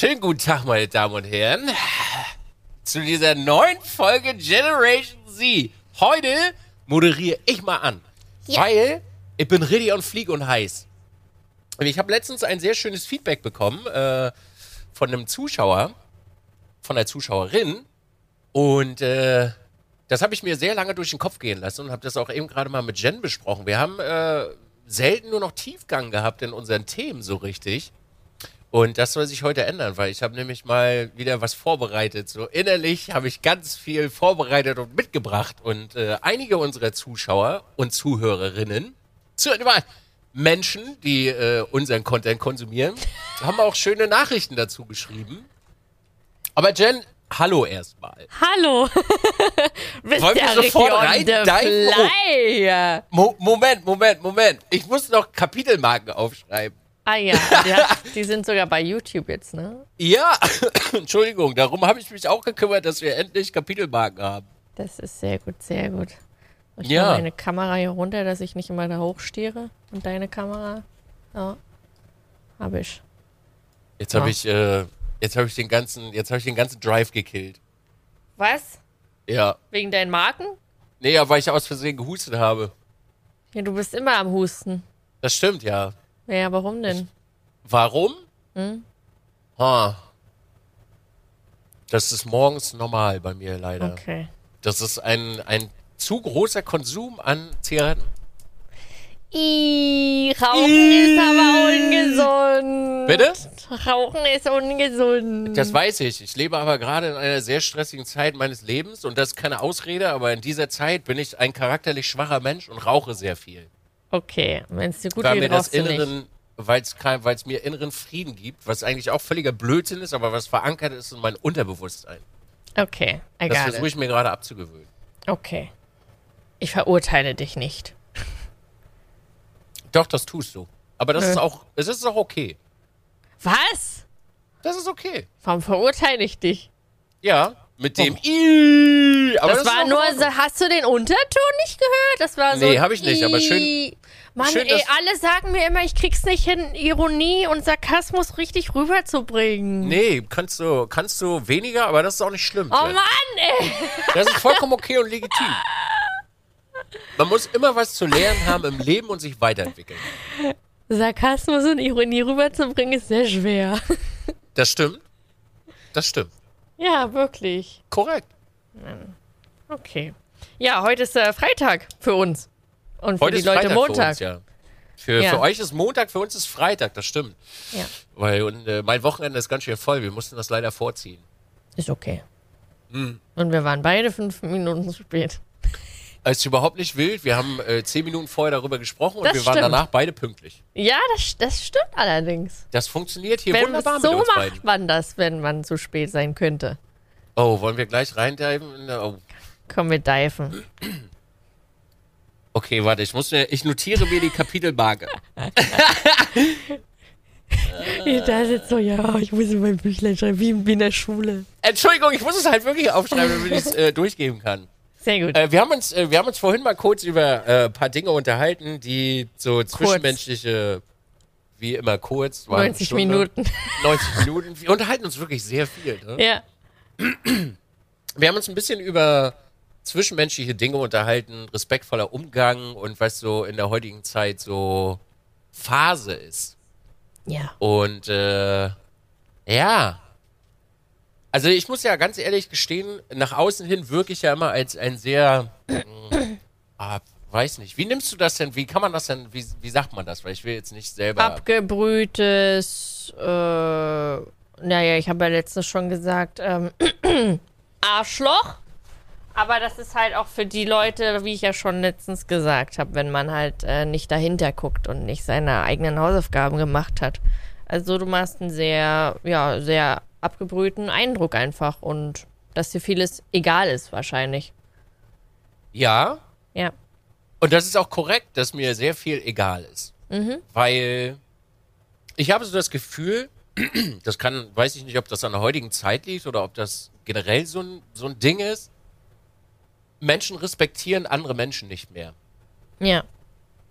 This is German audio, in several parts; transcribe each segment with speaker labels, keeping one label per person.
Speaker 1: Schönen guten Tag, meine Damen und Herren, zu dieser neuen Folge Generation Z. Heute moderiere ich mal an,
Speaker 2: Ja.
Speaker 1: weil ich bin richtig on fleek und heiß. Und ich habe letztens ein sehr schönes Feedback bekommen äh, von einem Zuschauer, von einer Zuschauerin. Und äh, das habe ich mir sehr lange durch den Kopf gehen lassen und habe das auch eben gerade mal mit Jen besprochen. Wir haben äh, selten nur noch Tiefgang gehabt in unseren Themen so richtig. Und das soll sich heute ändern, weil ich habe nämlich mal wieder was vorbereitet. So innerlich habe ich ganz viel vorbereitet und mitgebracht. Und äh, einige unserer Zuschauer und Zuhörerinnen, zu, Menschen, die äh, unseren Content konsumieren, haben auch schöne Nachrichten dazu geschrieben. Aber Jen, hallo erstmal.
Speaker 2: Hallo.
Speaker 1: Wollen wir sofort
Speaker 2: the
Speaker 1: reindiven? Oh. Mo Moment, Moment, Moment. Ich muss noch Kapitelmarken aufschreiben.
Speaker 2: Ah ja, die, hat, die sind sogar bei YouTube jetzt, ne?
Speaker 1: Ja, Entschuldigung, darum habe ich mich auch gekümmert, dass wir endlich Kapitelmarken haben.
Speaker 2: Das ist sehr gut, sehr gut. Ich
Speaker 1: Ja.
Speaker 2: meine Kamera hier runter, dass ich nicht immer da hochstiere. Und deine Kamera? Ja. Hab ich.
Speaker 1: Jetzt habe
Speaker 2: Ja.
Speaker 1: ich, äh, jetzt habe ich den ganzen, jetzt habe ich den ganzen Drive gekillt.
Speaker 2: Was?
Speaker 1: Ja.
Speaker 2: Wegen deinen Marken?
Speaker 1: Nee, ja, weil ich aus Versehen gehustet habe.
Speaker 2: Ja, du bist immer am Husten.
Speaker 1: Das stimmt, ja.
Speaker 2: Ja, warum denn?
Speaker 1: Warum?
Speaker 2: Hm?
Speaker 1: Ha. Das ist morgens normal bei mir leider.
Speaker 2: Okay.
Speaker 1: Das ist ein, ein zu großer Konsum an Zigaretten.
Speaker 2: Ih, Rauchen ist aber ungesund.
Speaker 1: Bitte?
Speaker 2: Rauchen ist ungesund.
Speaker 1: Das weiß ich. Ich lebe aber gerade in einer sehr stressigen Zeit meines Lebens und das ist keine Ausrede, aber in dieser Zeit bin ich ein charakterlich schwacher Mensch und rauche sehr viel.
Speaker 2: Okay, wenn es dir gut
Speaker 1: mir
Speaker 2: geht,
Speaker 1: das
Speaker 2: du nicht.
Speaker 1: inneren, weil es mir inneren Frieden gibt, was eigentlich auch völliger Blödsinn ist, aber was verankert ist in mein Unterbewusstsein.
Speaker 2: Okay,
Speaker 1: Das
Speaker 2: egal.
Speaker 1: versuche ich mir gerade abzugewöhnen.
Speaker 2: Okay. Ich verurteile dich nicht.
Speaker 1: Doch, das tust du. Aber das
Speaker 2: Nö.
Speaker 1: ist auch, es ist auch okay.
Speaker 2: Was?
Speaker 1: Das ist okay.
Speaker 2: Warum verurteile ich dich?
Speaker 1: Ja, mit dem
Speaker 2: Oh.
Speaker 1: I. Aber
Speaker 2: Das,
Speaker 1: ist
Speaker 2: war nur so, hast du den Unterton nicht gehört? Das war so.
Speaker 1: Nee,
Speaker 2: ein
Speaker 1: hab ich nicht, aber schön-.
Speaker 2: Mann,
Speaker 1: schön,
Speaker 2: ey, alle sagen mir immer, ich krieg's nicht hin, Ironie und Sarkasmus richtig rüberzubringen.
Speaker 1: Nee, kannst du, kannst du weniger, aber das ist auch nicht schlimm.
Speaker 2: Oh
Speaker 1: Jen.
Speaker 2: Mann, ey.
Speaker 1: Das ist vollkommen okay und legitim. Man muss immer was zu lernen haben im Leben und sich weiterentwickeln.
Speaker 2: Sarkasmus und Ironie rüberzubringen ist sehr schwer.
Speaker 1: Das stimmt. Das stimmt.
Speaker 2: ja, wirklich.
Speaker 1: Korrekt.
Speaker 2: Okay. Ja, heute ist äh, Freitag für uns. Und für
Speaker 1: Heute
Speaker 2: die
Speaker 1: ist
Speaker 2: Leute
Speaker 1: Freitag
Speaker 2: Montag.
Speaker 1: für uns, ja. Für,
Speaker 2: Ja.
Speaker 1: für euch ist Montag, für uns ist Freitag, das stimmt.
Speaker 2: ja.
Speaker 1: Weil und, äh, mein Wochenende ist ganz schön voll, wir mussten das leider vorziehen.
Speaker 2: Ist okay.
Speaker 1: Hm.
Speaker 2: Und wir waren beide fünf Minuten zu spät.
Speaker 1: Es ist überhaupt nicht wild, wir haben äh, zehn Minuten vorher darüber gesprochen und
Speaker 2: Das
Speaker 1: wir waren
Speaker 2: stimmt.
Speaker 1: danach beide pünktlich.
Speaker 2: Ja, das, das stimmt allerdings.
Speaker 1: Das funktioniert hier
Speaker 2: Wenn
Speaker 1: wunderbar
Speaker 2: so
Speaker 1: mit uns
Speaker 2: macht
Speaker 1: beiden.
Speaker 2: man das, wenn man zu spät sein könnte.
Speaker 1: Oh, wollen wir gleich reindiven? Oh.
Speaker 2: Komm, wir diven.
Speaker 1: Okay, warte, ich muss mir, ich notiere mir die Kapitelmarke.
Speaker 2: Da sitzt so, ja, ich muss in mein Büchlein schreiben, wie, wie in der Schule.
Speaker 1: Entschuldigung, ich muss es halt wirklich aufschreiben, damit ich es äh, durchgeben kann.
Speaker 2: Sehr gut.
Speaker 1: Äh, wir, haben uns, äh, wir haben uns vorhin mal kurz über äh, ein paar Dinge unterhalten, die so zwischenmenschliche, wie immer kurz, waren
Speaker 2: 90
Speaker 1: Stunde,
Speaker 2: Minuten.
Speaker 1: 90 Minuten. Wir unterhalten uns wirklich sehr viel. Ne?
Speaker 2: Ja.
Speaker 1: Wir haben uns ein bisschen über zwischenmenschliche Dinge unterhalten, respektvoller Umgang und was so in der heutigen Zeit so Phase ist.
Speaker 2: Ja.
Speaker 1: Und äh, ja. Also ich muss ja ganz ehrlich gestehen, nach außen hin wirke ich ja immer als ein sehr, ah, weiß nicht, wie nimmst du das denn, wie kann man das denn, wie, wie sagt man das, weil ich will jetzt nicht selber,
Speaker 2: Abgebrühtes, äh, naja, ich habe ja letztens schon gesagt, ähm, Arschloch. Aber das ist halt auch für die Leute, wie ich ja schon letztens gesagt habe, wenn man halt äh, nicht dahinter guckt und nicht seine eigenen Hausaufgaben gemacht hat. Also du machst einen sehr, ja, sehr abgebrühten Eindruck einfach und dass dir vieles egal ist wahrscheinlich.
Speaker 1: ja,
Speaker 2: Ja.
Speaker 1: und das ist auch korrekt, dass mir sehr viel egal ist, weil ich habe so das Gefühl, das kann, weiß ich nicht, ob das an der heutigen Zeit liegt oder ob das generell so ein, so ein Ding ist, Menschen respektieren andere Menschen nicht mehr.
Speaker 2: Ja.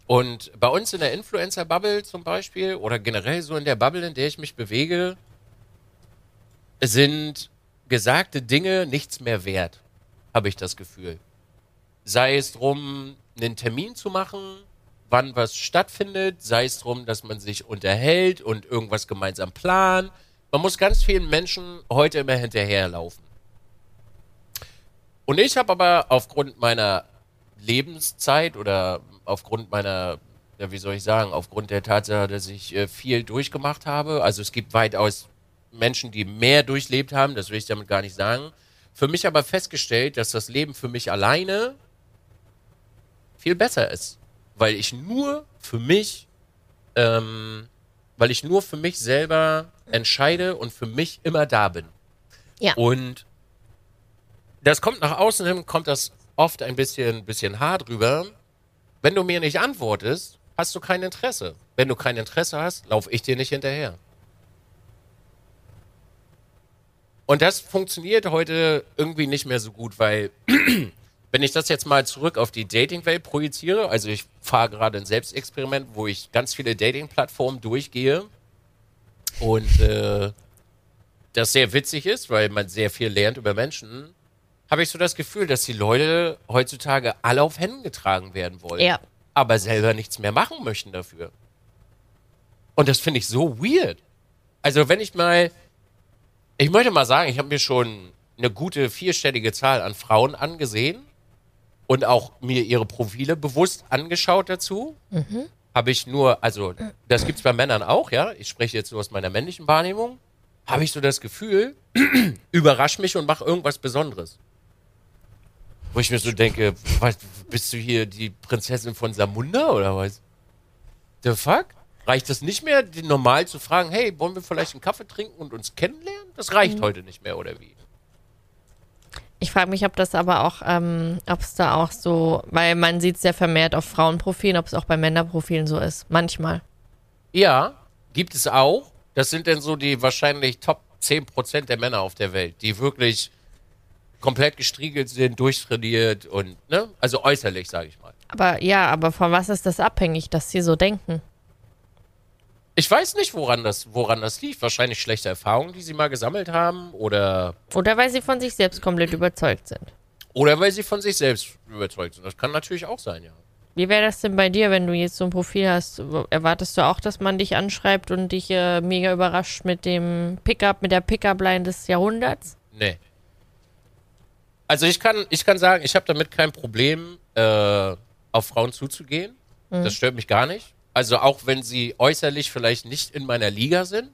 Speaker 1: Und bei uns in der Influencer-Bubble zum Beispiel oder generell so in der Bubble, in der ich mich bewege, sind gesagte Dinge nichts mehr wert, habe ich das Gefühl. Sei es drum, einen Termin zu machen, wann was stattfindet, sei es drum, dass man sich unterhält und irgendwas gemeinsam plant. Man muss ganz vielen Menschen heute immer hinterherlaufen. Und ich habe aber aufgrund meiner Lebenszeit oder aufgrund meiner, ja, wie soll ich sagen, aufgrund der Tatsache, dass ich äh, viel durchgemacht habe, also es gibt weitaus Menschen, die mehr durchlebt haben, das will ich damit gar nicht sagen, für mich aber festgestellt, dass das Leben für mich alleine viel besser ist, weil ich nur für mich, ähm, weil ich nur für mich selber entscheide und für mich immer da bin.
Speaker 2: Ja.
Speaker 1: Und das kommt nach außen hin, kommt das oft ein bisschen, bisschen hart rüber. Wenn du mir nicht antwortest, hast du kein Interesse. Wenn du kein Interesse hast, laufe ich dir nicht hinterher. Und das funktioniert heute irgendwie nicht mehr so gut, weil wenn ich das jetzt mal zurück auf die Dating-Welt projiziere, also ich fahre gerade ein Selbstexperiment, wo ich ganz viele Dating-Plattformen durchgehe und äh, das sehr witzig ist, weil man sehr viel lernt über Menschen, habe ich so das Gefühl, dass die Leute heutzutage alle auf Händen getragen werden wollen,
Speaker 2: Ja.
Speaker 1: aber selber nichts mehr machen möchten dafür. Und das finde ich so weird. Also wenn ich mal, ich möchte mal sagen, ich habe mir schon eine gute vierstellige Zahl an Frauen angesehen und auch mir ihre Profile bewusst angeschaut dazu. Habe ich nur, also das gibt's bei Männern auch, ja. Ich spreche jetzt nur aus meiner männlichen Wahrnehmung. Habe ich so das Gefühl, überrasch mich und mach irgendwas Besonderes. Wo ich mir so denke, was, bist du hier die Prinzessin von Samunda oder was? The fuck? Reicht das nicht mehr, die normal zu fragen, hey, wollen wir vielleicht einen Kaffee trinken und uns kennenlernen? Das reicht heute nicht mehr, oder wie?
Speaker 2: Ich frage mich, ob das aber auch, ähm, ob es da auch so, weil man sieht es ja vermehrt auf Frauenprofilen, ob es auch bei Männerprofilen so ist. Manchmal.
Speaker 1: Ja, gibt es auch. Das sind denn so die wahrscheinlich Top 10% der Männer auf der Welt, die wirklich komplett gestriegelt sind, durchtrainiert und, ne? Also äußerlich, sage ich mal.
Speaker 2: Aber ja, aber von was ist das abhängig, dass sie so denken?
Speaker 1: Ich weiß nicht, woran das, woran das liegt. Wahrscheinlich schlechte Erfahrungen, die sie mal gesammelt haben oder,
Speaker 2: Oder weil sie von sich selbst komplett überzeugt sind.
Speaker 1: oder weil sie von sich selbst überzeugt sind. Das kann natürlich auch sein, ja.
Speaker 2: Wie wäre das denn bei dir, wenn du jetzt so ein Profil hast? Erwartest du auch, dass man dich anschreibt und dich äh, mega überrascht mit dem Pickup, mit der Pickup-Line des Jahrhunderts?
Speaker 1: Nee. Also ich kann, ich kann sagen, ich habe damit kein Problem, äh, auf Frauen zuzugehen. Das stört mich gar nicht. Also auch wenn sie äußerlich vielleicht nicht in meiner Liga sind,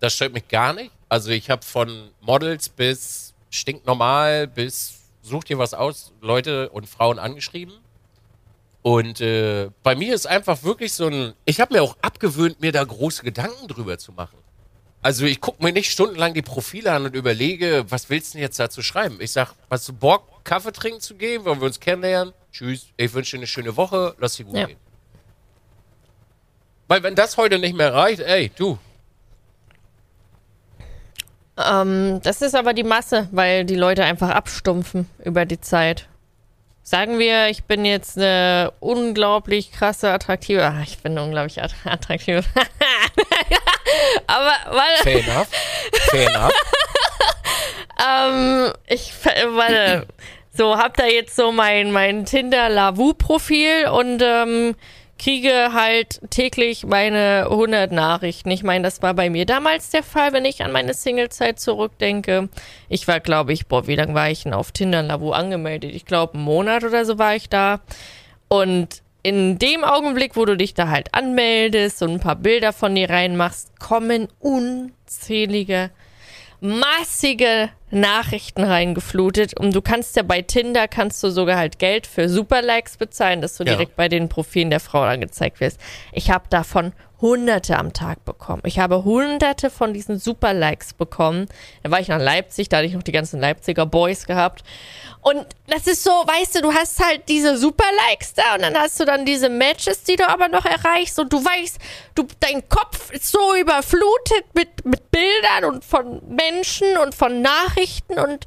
Speaker 1: das stört mich gar nicht. Also ich habe von Models bis stinknormal bis such dir was aus, Leute und Frauen angeschrieben. Und äh, bei mir ist einfach wirklich so ein, ich habe mir auch abgewöhnt, mir da große Gedanken drüber zu machen. Also ich gucke mir nicht stundenlang die Profile an und überlege, was willst du denn jetzt dazu schreiben? Ich sag, hast du Bock, Kaffee trinken zu gehen? Wollen wir uns kennenlernen? Tschüss, ich wünsche dir eine schöne Woche, lass dir gut
Speaker 2: Ja.
Speaker 1: gehen. Weil wenn das heute nicht mehr reicht, ey, du,
Speaker 2: Ähm, das ist aber die Masse, weil die Leute einfach abstumpfen über die Zeit. Sagen wir, ich bin jetzt eine unglaublich krasse, attraktive. Ach, ich bin eine unglaublich att- attraktive. Aber warte,
Speaker 1: fair enough, fair enough.
Speaker 2: ähm, ich warte. So, hab da jetzt so mein, mein Tinder-Lavu-Profil und ähm, kriege halt täglich meine 100 Nachrichten. Ich meine, das war bei mir damals der Fall, wenn ich an meine Single-Zeit zurückdenke. Ich war, glaube ich, boah, wie lange war ich denn auf Tinder Lavu angemeldet? Ich glaube, einen Monat oder so war ich da. Und in dem Augenblick, wo du dich da halt anmeldest und ein paar Bilder von dir reinmachst, kommen unzählige massige Nachrichten reingeflutet und du kannst ja bei Tinder kannst du sogar halt Geld für Superlikes bezahlen, dass du
Speaker 1: Ja.
Speaker 2: direkt bei den Profilen der Frau angezeigt wirst. Ich habe davon hunderte am Tag bekommen. Ich habe hunderte von diesen Superlikes bekommen. Da war ich nach Leipzig, da hatte ich noch die ganzen Leipziger Boys gehabt. Und das ist so, weißt du, du hast halt diese Superlikes da und dann hast du dann diese Matches, die du aber noch erreichst und du weißt, du, dein Kopf ist so überflutet mit, mit Bildern und von Menschen und von Nachrichten und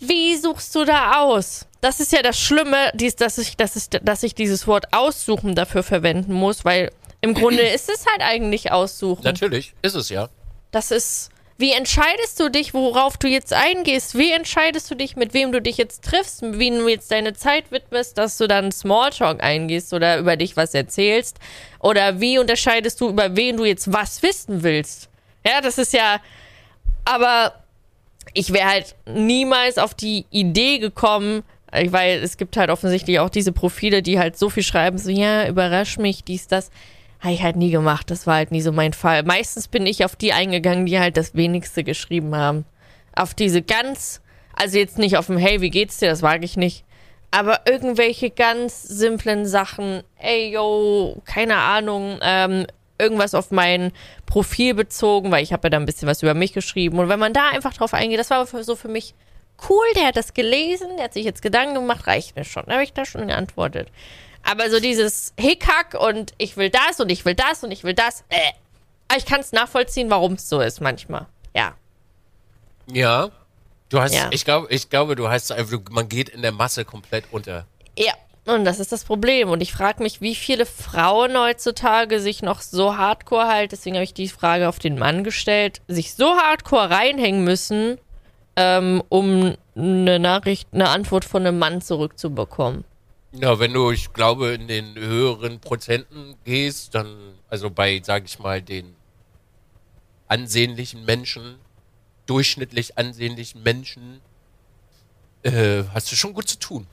Speaker 2: wie suchst du da aus? Das ist ja das Schlimme, dies, dass, ich, dass, ich, dass ich dieses Wort aussuchen dafür verwenden muss, weil im Grunde ist es halt eigentlich aussuchen.
Speaker 1: Natürlich, ist es ja.
Speaker 2: Das ist, wie entscheidest du dich, worauf du jetzt eingehst? Wie entscheidest du dich, mit wem du dich jetzt triffst, mit wem du jetzt deine Zeit widmest, dass du dann Smalltalk eingehst oder über dich was erzählst? Oder wie unterscheidest du, über wen du jetzt was wissen willst? Ja, das ist ja. Aber ich wäre halt niemals auf die Idee gekommen, weil es gibt halt offensichtlich auch diese Profile, die halt so viel schreiben, so, ja, überrasch mich, dies, das. Habe ich halt nie gemacht. Das war halt nie so mein Fall. Meistens bin ich auf die eingegangen, die halt das wenigste geschrieben haben. Auf diese ganz, also jetzt nicht auf dem Hey, wie geht's dir? Das wage ich nicht. Aber irgendwelche ganz simplen Sachen, ey yo, keine Ahnung, ähm, irgendwas auf mein Profil bezogen, weil ich habe ja da ein bisschen was über mich geschrieben. Und wenn man da einfach drauf eingeht, das war so für mich cool, der hat das gelesen, der hat sich jetzt Gedanken gemacht, reicht mir schon. Da habe ich da schon geantwortet. Aber so dieses Hickhack und ich will das und ich will das und ich will das, äh. Ich kann es nachvollziehen, warum es so ist manchmal. Ja.
Speaker 1: Ja. Du hast,
Speaker 2: Ja.
Speaker 1: ich glaube, ich glaube, du hast einfach, man geht in der Masse komplett unter.
Speaker 2: Ja. Und das ist das Problem. Und ich frage mich, wie viele Frauen heutzutage sich noch so hardcore halt, deswegen habe ich die Frage auf den Mann gestellt, sich so hardcore reinhängen müssen, ähm, um eine Nachricht, eine Antwort von einem Mann zurückzubekommen.
Speaker 1: Ja, wenn du, ich glaube, in den höheren Prozenten gehst, dann, also bei, sag ich mal, den ansehnlichen Menschen, durchschnittlich ansehnlichen Menschen, äh, hast du schon gut zu tun.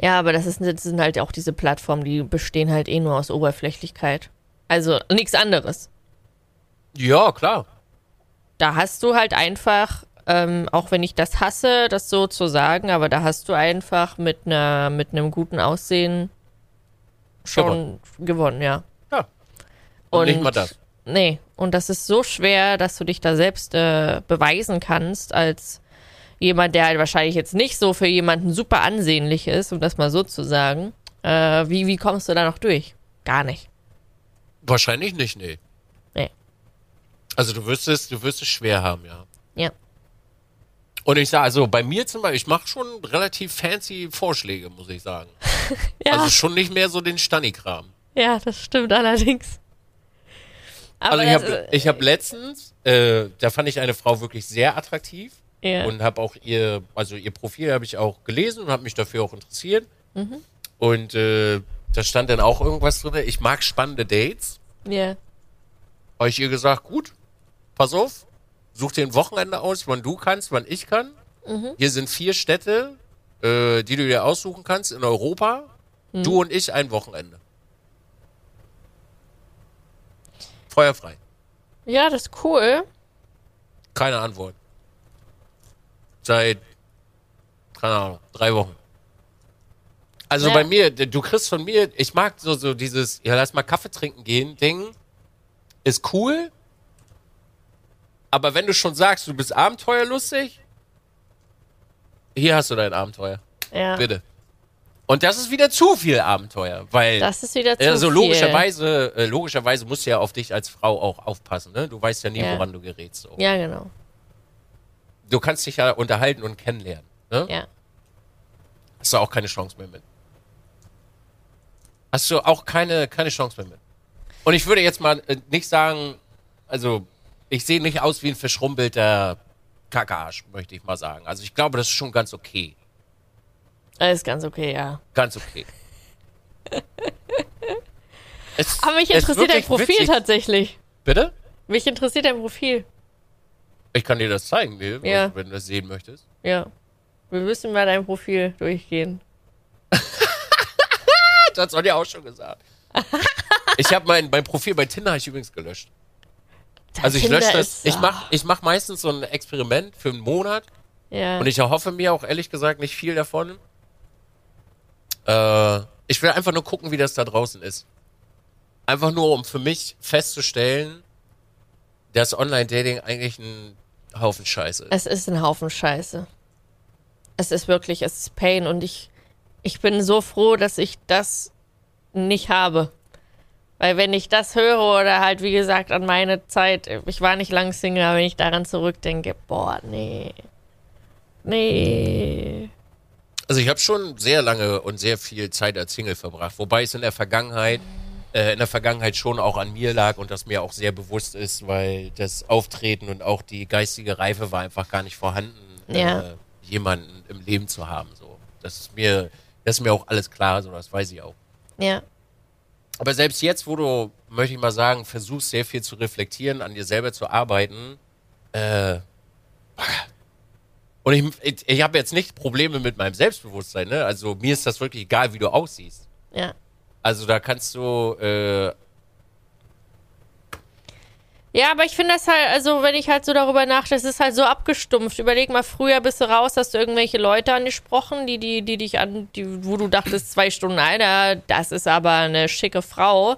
Speaker 2: Ja, aber das, ist, das sind halt auch diese Plattformen, die bestehen halt eh nur aus Oberflächlichkeit. Also nichts anderes.
Speaker 1: Ja, klar.
Speaker 2: Da hast du halt einfach, ähm, auch wenn ich das hasse, das so zu sagen, aber da hast du einfach mit einer mit einem guten Aussehen schon gewonnen, ja.
Speaker 1: Ja. Und, nicht mal das.
Speaker 2: Nee, und das ist so schwer, dass du dich da selbst äh, beweisen kannst als jemand, der halt wahrscheinlich jetzt nicht so für jemanden super ansehnlich ist, um das mal so zu sagen. Äh, wie, wie kommst du da noch durch? Gar nicht.
Speaker 1: Wahrscheinlich nicht, nee.
Speaker 2: Nee.
Speaker 1: Also du wirst es, du wirst es schwer haben, ja.
Speaker 2: Ja.
Speaker 1: Und ich sage, also bei mir zum Beispiel, ich mache schon relativ fancy Vorschläge, muss ich sagen.
Speaker 2: Ja,
Speaker 1: Also schon nicht mehr so den Stanni-Kram.
Speaker 2: ja, das stimmt allerdings. Aber
Speaker 1: Also ich habe ich hab letztens, äh, da fand ich eine Frau wirklich sehr attraktiv
Speaker 2: ja.
Speaker 1: und habe auch ihr, also ihr Profil habe ich auch gelesen und habe mich dafür auch interessiert.
Speaker 2: Mhm.
Speaker 1: Und äh, da stand dann auch irgendwas drin, ich mag spannende Dates.
Speaker 2: ja.
Speaker 1: Habe ich ihr gesagt, gut, pass auf, such dir ein Wochenende aus, wann du kannst, wann ich kann.
Speaker 2: Mhm.
Speaker 1: Hier sind vier Städte, äh, die du dir aussuchen kannst in Europa.
Speaker 2: Mhm.
Speaker 1: Du und ich ein Wochenende. Feuerfrei.
Speaker 2: ja, das ist cool.
Speaker 1: Keine Antwort. Seit, keine Ahnung, drei Wochen. Also
Speaker 2: Ja.
Speaker 1: bei mir, du kriegst von mir, ich mag so, so dieses, ja, lass mal Kaffee trinken gehen, Ding, ist cool. Aber wenn du schon sagst, du bist abenteuerlustig, hier hast du dein Abenteuer.
Speaker 2: Ja.
Speaker 1: Bitte. Und das ist wieder zu viel Abenteuer, weil
Speaker 2: Das ist wieder zu
Speaker 1: also
Speaker 2: viel.
Speaker 1: logischerweise, äh, logischerweise musst du ja auf dich als Frau auch aufpassen, ne? Du weißt ja nie,
Speaker 2: Ja.
Speaker 1: woran du gerätst. So.
Speaker 2: Ja, genau.
Speaker 1: Du kannst dich ja unterhalten und kennenlernen. Ne?
Speaker 2: Ja.
Speaker 1: Hast du auch keine Chance mehr mit. Hast du auch keine, keine Chance mehr mit. Und ich würde jetzt mal äh, nicht sagen, also ich sehe nicht aus wie ein verschrumpelter Kackearsch, möchte ich mal sagen. Also ich glaube, das ist schon ganz okay.
Speaker 2: Das ist ganz okay, ja.
Speaker 1: Ganz okay. es,
Speaker 2: Aber mich interessiert dein Profil
Speaker 1: witzig.
Speaker 2: tatsächlich.
Speaker 1: Bitte?
Speaker 2: Mich interessiert dein Profil.
Speaker 1: Ich kann dir das zeigen,
Speaker 2: Ja.
Speaker 1: wenn du das sehen möchtest.
Speaker 2: Ja. Wir müssen mal dein Profil durchgehen.
Speaker 1: Das hat ja auch schon gesagt. ich habe mein, mein Profil bei Tinder ich übrigens gelöscht. Also ich
Speaker 2: Tinder
Speaker 1: lösche das. Ich mache ich mach meistens so ein Experiment für einen Monat
Speaker 2: Ja.
Speaker 1: und ich erhoffe mir auch ehrlich gesagt nicht viel davon. Äh, ich will einfach nur gucken, wie das da draußen ist. Einfach nur, um für mich festzustellen, dass Online-Dating eigentlich ein Haufen Scheiße ist.
Speaker 2: Es ist ein Haufen Scheiße. Es ist wirklich, es ist Pain und ich, ich bin so froh, dass ich das nicht habe. Weil wenn ich das höre oder halt, wie gesagt, an meine Zeit, ich war nicht lang Single, aber wenn ich daran zurückdenke, boah, nee. Nee.
Speaker 1: Also ich habe schon sehr lange und sehr viel Zeit als Single verbracht, wobei es in der Vergangenheit äh, in der Vergangenheit schon auch an mir lag und das mir auch sehr bewusst ist, weil das Auftreten und auch die geistige Reife war einfach gar nicht vorhanden,
Speaker 2: Ja.
Speaker 1: äh, jemanden im Leben zu haben. So. Das ist mir, das ist mir auch alles klar, so das weiß ich auch.
Speaker 2: Ja.
Speaker 1: Aber selbst jetzt, wo du, möchte ich mal sagen, versuchst sehr viel zu reflektieren, an dir selber zu arbeiten, äh, und ich, ich, ich habe jetzt nicht Probleme mit meinem Selbstbewusstsein, ne? Also mir ist das wirklich egal, wie du aussiehst.
Speaker 2: Ja.
Speaker 1: Also da kannst du, äh,
Speaker 2: Ja, aber ich finde das halt, also wenn ich halt so darüber nachdenke, es ist halt so abgestumpft. Überleg mal, früher bist du raus, hast du irgendwelche Leute angesprochen, die, die, die dich an, die, wo du dachtest, zwei Stunden, Alter, das ist aber eine schicke Frau.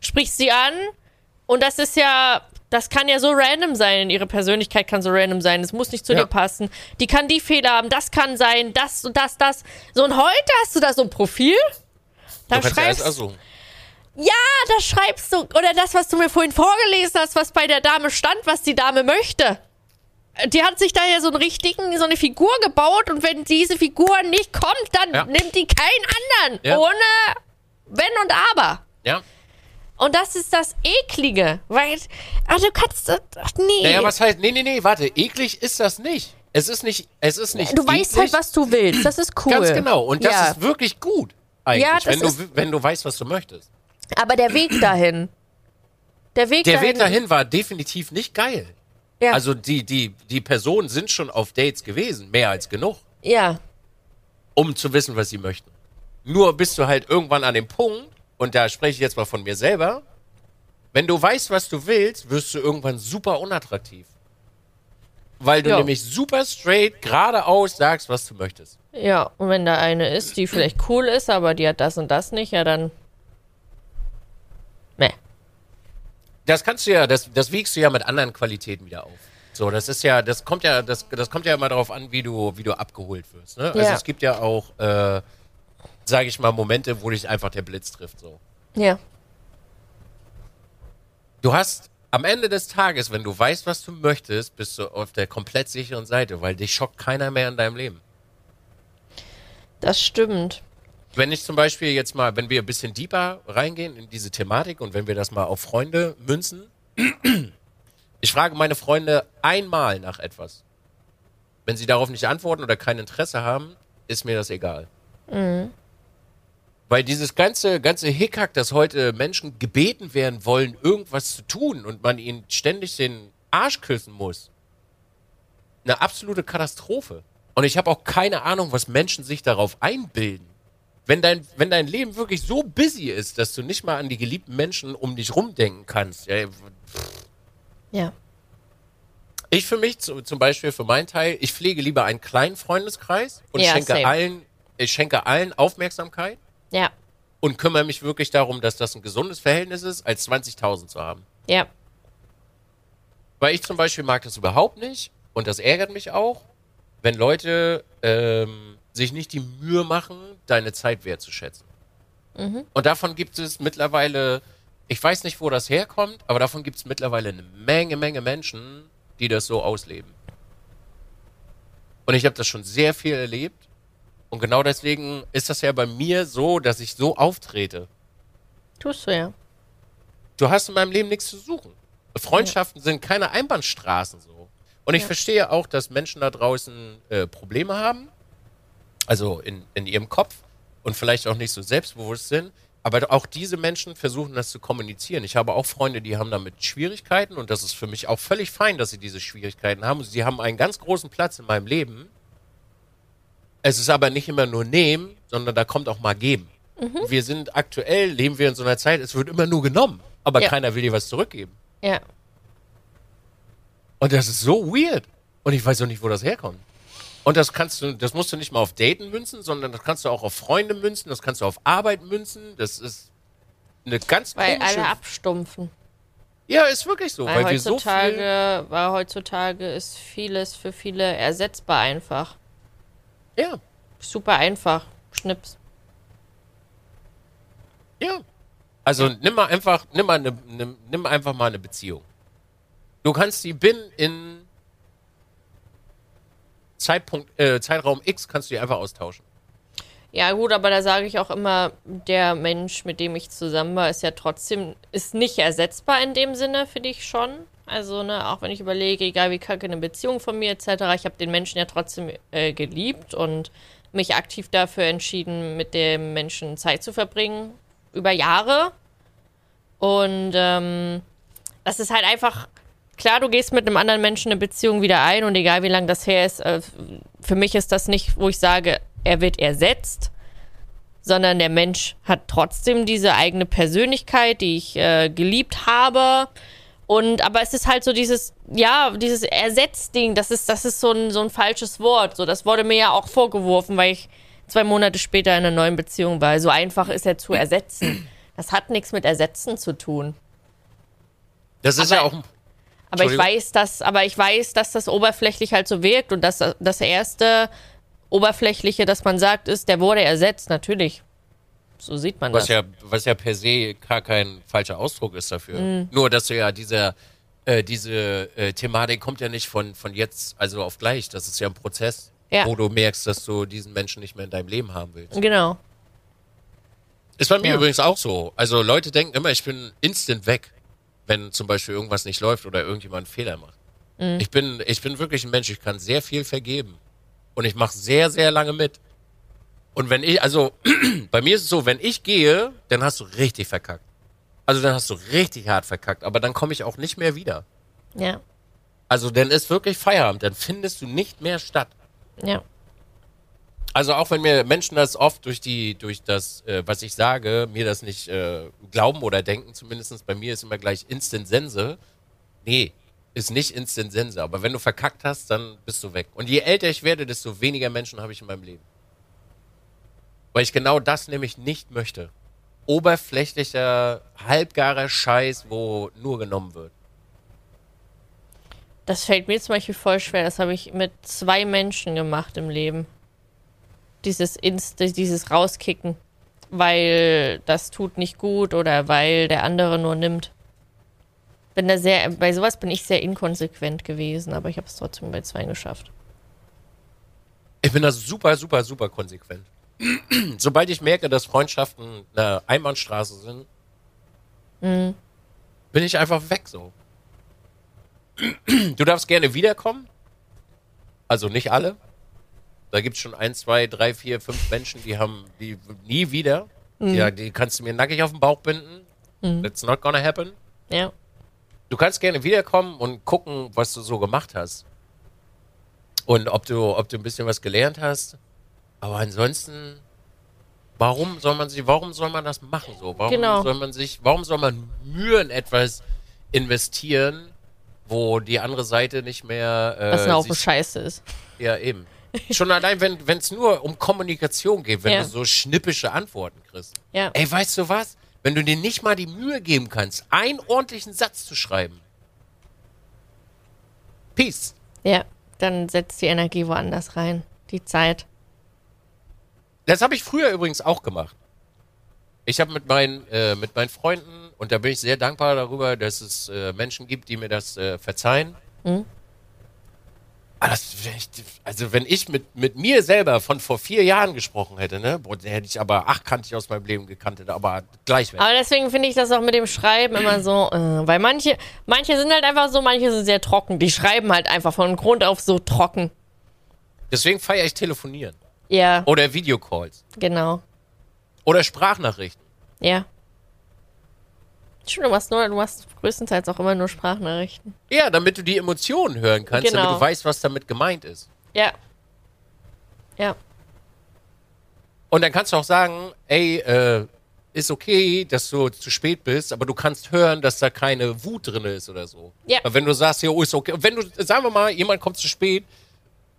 Speaker 2: Sprichst sie an und das ist ja, das kann ja so random sein. Ihre Persönlichkeit kann so random sein. Es muss nicht zu
Speaker 1: Ja.
Speaker 2: dir passen. Die kann die Fehler haben, das kann sein, das und das, das. So und heute hast du da so ein Profil. Da
Speaker 1: du ja
Speaker 2: schreibst
Speaker 1: also,
Speaker 2: ja, das schreibst du. Oder das, was du mir vorhin vorgelesen hast, was bei der Dame stand, was die Dame möchte. Die hat sich da ja so einen richtigen, so eine Figur gebaut und wenn diese Figur nicht kommt, dann
Speaker 1: Ja.
Speaker 2: nimmt die keinen anderen.
Speaker 1: Ja.
Speaker 2: Ohne Wenn und Aber.
Speaker 1: ja.
Speaker 2: Und das ist das Eklige. Weil, ah, du kannst, ach nee.
Speaker 1: Naja, was heißt, nee, nee, nee, warte, eklig ist das nicht. Es ist nicht, es ist nicht
Speaker 2: du weißt
Speaker 1: eklig.
Speaker 2: halt, was du willst. Das ist cool.
Speaker 1: Ganz genau. Und das
Speaker 2: ja.
Speaker 1: ist wirklich gut. Eigentlich,
Speaker 2: Ja, das
Speaker 1: wenn, du, wenn du weißt, was du möchtest.
Speaker 2: Aber der Weg dahin. Der Weg
Speaker 1: Der
Speaker 2: dahin.
Speaker 1: Weg dahin war definitiv nicht geil.
Speaker 2: Ja.
Speaker 1: Also die, die, die Personen sind schon auf Dates gewesen, mehr als genug,
Speaker 2: ja.
Speaker 1: um zu wissen, was sie möchten. Nur bist du halt irgendwann an dem Punkt, und da spreche ich jetzt mal von mir selber, wenn du weißt, was du willst, wirst du irgendwann super unattraktiv. Weil du
Speaker 2: Ja.
Speaker 1: nämlich super straight geradeaus sagst, was du möchtest.
Speaker 2: Ja, und wenn da eine ist, die vielleicht cool ist, aber die hat das und das nicht, ja dann. Meh.
Speaker 1: Das kannst du ja, das, das wiegst du ja mit anderen Qualitäten wieder auf. So, das ist ja, das kommt ja, das, das kommt ja immer darauf an, wie du, wie du abgeholt wirst. Ne? Also
Speaker 2: Ja.
Speaker 1: es gibt ja auch, äh, sage ich mal, Momente, wo dich einfach der Blitz trifft. So.
Speaker 2: Ja.
Speaker 1: Du hast am Ende des Tages, wenn du weißt, was du möchtest, bist du auf der komplett sicheren Seite, weil dich schockt keiner mehr in deinem Leben.
Speaker 2: Das stimmt.
Speaker 1: Wenn ich zum Beispiel jetzt mal, wenn wir ein bisschen deeper reingehen in diese Thematik und wenn wir das mal auf Freunde münzen, ich frage meine Freunde einmal nach etwas. Wenn sie darauf nicht antworten oder kein Interesse haben, ist mir das egal. Weil dieses ganze, ganze Hickhack, dass heute Menschen gebeten werden wollen, irgendwas zu tun und man ihnen ständig den Arsch küssen muss, eine absolute Katastrophe. Und ich habe auch keine Ahnung, was Menschen sich darauf einbilden. Wenn dein, wenn dein Leben wirklich so busy ist, dass du nicht mal an die geliebten Menschen um dich rumdenken kannst. Ja,
Speaker 2: Ja.
Speaker 1: ich für mich, zu, zum Beispiel für meinen Teil, ich pflege lieber einen kleinen Freundeskreis und
Speaker 2: Ja,
Speaker 1: schenke
Speaker 2: same.
Speaker 1: allen, ich schenke allen Aufmerksamkeit
Speaker 2: Ja.
Speaker 1: und kümmere mich wirklich darum, dass das ein gesundes Verhältnis ist, als 20.000 zu haben.
Speaker 2: Ja.
Speaker 1: Weil ich zum Beispiel mag das überhaupt nicht und das ärgert mich auch, wenn Leute ähm, sich nicht die Mühe machen, deine Zeit wertzuschätzen. Und davon gibt es mittlerweile, ich weiß nicht, wo das herkommt, aber davon gibt es mittlerweile eine Menge, Menge Menschen, die das so ausleben. Und ich habe das schon sehr viel erlebt. Und genau deswegen ist das ja bei mir so, dass ich so auftrete.
Speaker 2: Tust du ja.
Speaker 1: Du hast in meinem Leben nichts zu suchen. Freundschaften sind keine Einbahnstraßen so. Und ich
Speaker 2: Ja.
Speaker 1: verstehe auch, dass Menschen da draußen äh, Probleme haben, also in, in ihrem Kopf und vielleicht auch nicht so selbstbewusst sind. Aber auch diese Menschen versuchen das zu kommunizieren. Ich habe auch Freunde, die haben damit Schwierigkeiten und das ist für mich auch völlig fein, dass sie diese Schwierigkeiten haben. Sie haben einen ganz großen Platz in meinem Leben. Es ist aber nicht immer nur nehmen, sondern da kommt auch mal geben. Wir sind aktuell, leben wir in so einer Zeit, es wird immer nur genommen, aber
Speaker 2: Ja.
Speaker 1: keiner will dir was zurückgeben.
Speaker 2: Ja.
Speaker 1: Und das ist so weird. Und ich weiß auch nicht, wo das herkommt. Und das kannst du, das musst du nicht mal auf Daten münzen, sondern das kannst du auch auf Freunde münzen, das kannst du auf Arbeit münzen. Das ist eine ganz
Speaker 2: Weil
Speaker 1: komische.
Speaker 2: alle abstumpfen.
Speaker 1: ja, ist wirklich so, weil,
Speaker 2: Weil
Speaker 1: wir so
Speaker 2: heutzutage,
Speaker 1: viel.
Speaker 2: weil heutzutage ist vieles für viele ersetzbar einfach.
Speaker 1: Ja,
Speaker 2: Super einfach. Schnips.
Speaker 1: ja. Also nimm mal einfach, nimm mal eine, nimm, nimm einfach mal eine Beziehung. Du kannst die binnen in Zeitpunkt, äh, Zeitraum X kannst du die einfach austauschen.
Speaker 2: Ja, gut, aber da sage ich auch immer, der Mensch, mit dem ich zusammen war, ist ja trotzdem, ist nicht ersetzbar in dem Sinne, finde ich schon. Also, ne, auch wenn ich überlege, egal wie kacke eine Beziehung von mir etc., ich habe den Menschen ja trotzdem äh, geliebt und mich aktiv dafür entschieden, mit dem Menschen Zeit zu verbringen, über Jahre. Und ähm, das ist halt einfach, klar, du gehst mit einem anderen Menschen eine Beziehung wieder ein und egal wie lange das her ist, äh, für mich ist das nicht, wo ich sage, er wird ersetzt, sondern der Mensch hat trotzdem diese eigene Persönlichkeit, die ich äh, geliebt habe. Und aber es ist halt so dieses, ja, dieses Ersetzding, das ist, das ist so ein, so ein falsches Wort. So, das wurde mir ja auch vorgeworfen, weil ich zwei Monate später in einer neuen Beziehung war. So einfach ist er zu ersetzen. Das hat nichts mit Ersetzen zu tun.
Speaker 1: Das ist
Speaker 2: Aber-
Speaker 1: ja auch
Speaker 2: Aber ich weiß, dass, aber ich weiß, dass das oberflächlich halt so wirkt und dass das erste oberflächliche, das man sagt, ist, der wurde ersetzt. Natürlich. So sieht man
Speaker 1: Was
Speaker 2: das.
Speaker 1: ja, was ja per se gar kein falscher Ausdruck ist dafür.
Speaker 2: Mhm.
Speaker 1: Nur, dass du ja dieser, äh, diese äh, Thematik kommt ja nicht von, von jetzt, also auf gleich. Das ist ja ein Prozess,
Speaker 2: Ja.
Speaker 1: wo du merkst, dass du diesen Menschen nicht mehr in deinem Leben haben willst.
Speaker 2: Genau.
Speaker 1: Ist bei mir
Speaker 2: Ja.
Speaker 1: übrigens auch so. Also Leute denken immer, ich bin instant weg, wenn zum Beispiel irgendwas nicht läuft oder irgendjemand einen Fehler macht.
Speaker 2: Mhm.
Speaker 1: Ich bin, ich bin wirklich ein Mensch, ich kann sehr viel vergeben. Und ich mache sehr, sehr lange mit. Und wenn ich, also bei mir ist es so, wenn ich gehe, dann hast du richtig verkackt. Also dann hast du richtig hart verkackt, aber dann komme ich auch nicht mehr wieder.
Speaker 2: Ja.
Speaker 1: Also dann ist wirklich Feierabend, dann findest du nicht mehr statt.
Speaker 2: Ja.
Speaker 1: Also auch wenn mir Menschen das oft durch die, durch das, äh, was ich sage, mir das nicht äh, glauben oder denken, zumindest bei mir ist immer gleich Instant Sense. Nee, ist nicht Instant Sense. Aber wenn du verkackt hast, dann bist du weg. Und je älter ich werde, desto weniger Menschen habe ich in meinem Leben. Weil ich genau das nämlich nicht möchte. Oberflächlicher, halbgarer Scheiß, wo nur genommen wird.
Speaker 2: Das fällt mir zum Beispiel voll schwer. Das habe ich mit zwei Menschen gemacht im Leben. Dieses Inst dieses Rauskicken. Weil das tut nicht gut oder weil der andere nur nimmt. Bin da sehr, bei sowas bin ich sehr inkonsequent gewesen, aber ich habe es trotzdem bei zwei geschafft.
Speaker 1: Ich bin da super, super, super konsequent. Sobald ich merke, dass Freundschaften eine Einbahnstraße sind, bin ich einfach weg so. Du darfst gerne wiederkommen. Also nicht alle. Da gibt es schon ein, zwei, drei, vier, fünf Menschen, die haben die nie wieder. Ja, die kannst du mir nackig auf den Bauch binden. That's not gonna happen.
Speaker 2: Ja.
Speaker 1: Du kannst gerne wiederkommen und gucken, was du so gemacht hast. Und ob du, ob du ein bisschen was gelernt hast. Aber ansonsten, warum soll man sich, warum soll man das machen so? Warum
Speaker 2: Genau.
Speaker 1: soll man sich, warum soll man Mühe in etwas investieren, wo die andere Seite nicht mehr äh,
Speaker 2: Was eine
Speaker 1: sich-
Speaker 2: Scheiße ist.
Speaker 1: ja, eben. Schon allein, wenn es nur um Kommunikation geht, wenn
Speaker 2: Ja.
Speaker 1: du so schnippische Antworten kriegst.
Speaker 2: Ja.
Speaker 1: Ey, weißt du was? Wenn du dir nicht mal die Mühe geben kannst, einen ordentlichen Satz zu schreiben. Peace.
Speaker 2: Ja. Dann setzt die Energie woanders rein. Die Zeit.
Speaker 1: Das habe ich früher übrigens auch gemacht. Ich habe mit meinen, äh, mit meinen Freunden, und da bin ich sehr dankbar darüber, dass es äh, Menschen gibt, die mir das äh, verzeihen.
Speaker 2: Mhm.
Speaker 1: Aber das, wenn ich, also wenn ich mit, mit mir selber von vor vier Jahren gesprochen hätte, ne, boah, dann hätte ich aber achtkantig aus meinem Leben gekannt, aber gleich weg.
Speaker 2: Aber deswegen finde ich das auch mit dem Schreiben immer so, äh, weil manche, manche sind halt einfach so, manche sind sehr trocken. Die schreiben halt einfach von Grund auf so trocken.
Speaker 1: Deswegen feiere ich Telefonieren.
Speaker 2: Ja,
Speaker 1: Oder Videocalls.
Speaker 2: genau.
Speaker 1: Oder Sprachnachrichten.
Speaker 2: Ja. Stimmt, du machst nur, du machst größtenteils auch immer nur Sprachnachrichten.
Speaker 1: Ja, damit du die Emotionen hören kannst,
Speaker 2: Genau.
Speaker 1: damit du weißt, was damit gemeint ist.
Speaker 2: Ja. Ja.
Speaker 1: Und dann kannst du auch sagen, ey, äh, ist okay, dass du zu spät bist, aber du kannst hören, dass da keine Wut drin ist oder so.
Speaker 2: Ja.
Speaker 1: Aber wenn du sagst, jo, ist okay, wenn du, sagen wir mal, jemand kommt zu spät,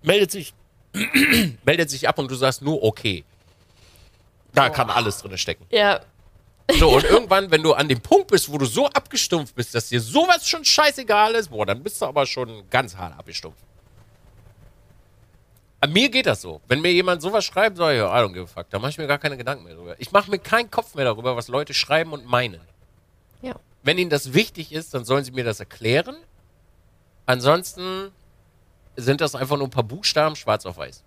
Speaker 1: meldet sich, meldet sich ab und du sagst nur okay. Da kann alles drin stecken.
Speaker 2: Ja.
Speaker 1: So, und irgendwann, wenn du an dem Punkt bist, wo du so abgestumpft bist, dass dir sowas schon scheißegal ist, boah, dann bist du aber schon ganz hart abgestumpft. An mir geht das so. Wenn mir jemand sowas schreibt, sag ich, ja, I don't give a fuck. Da mache ich mir gar keine Gedanken mehr drüber. Ich mache mir keinen Kopf mehr darüber, was Leute schreiben und meinen.
Speaker 2: Ja.
Speaker 1: Wenn ihnen das wichtig ist, dann sollen sie mir das erklären. Ansonsten sind das einfach nur ein paar Buchstaben schwarz auf weiß.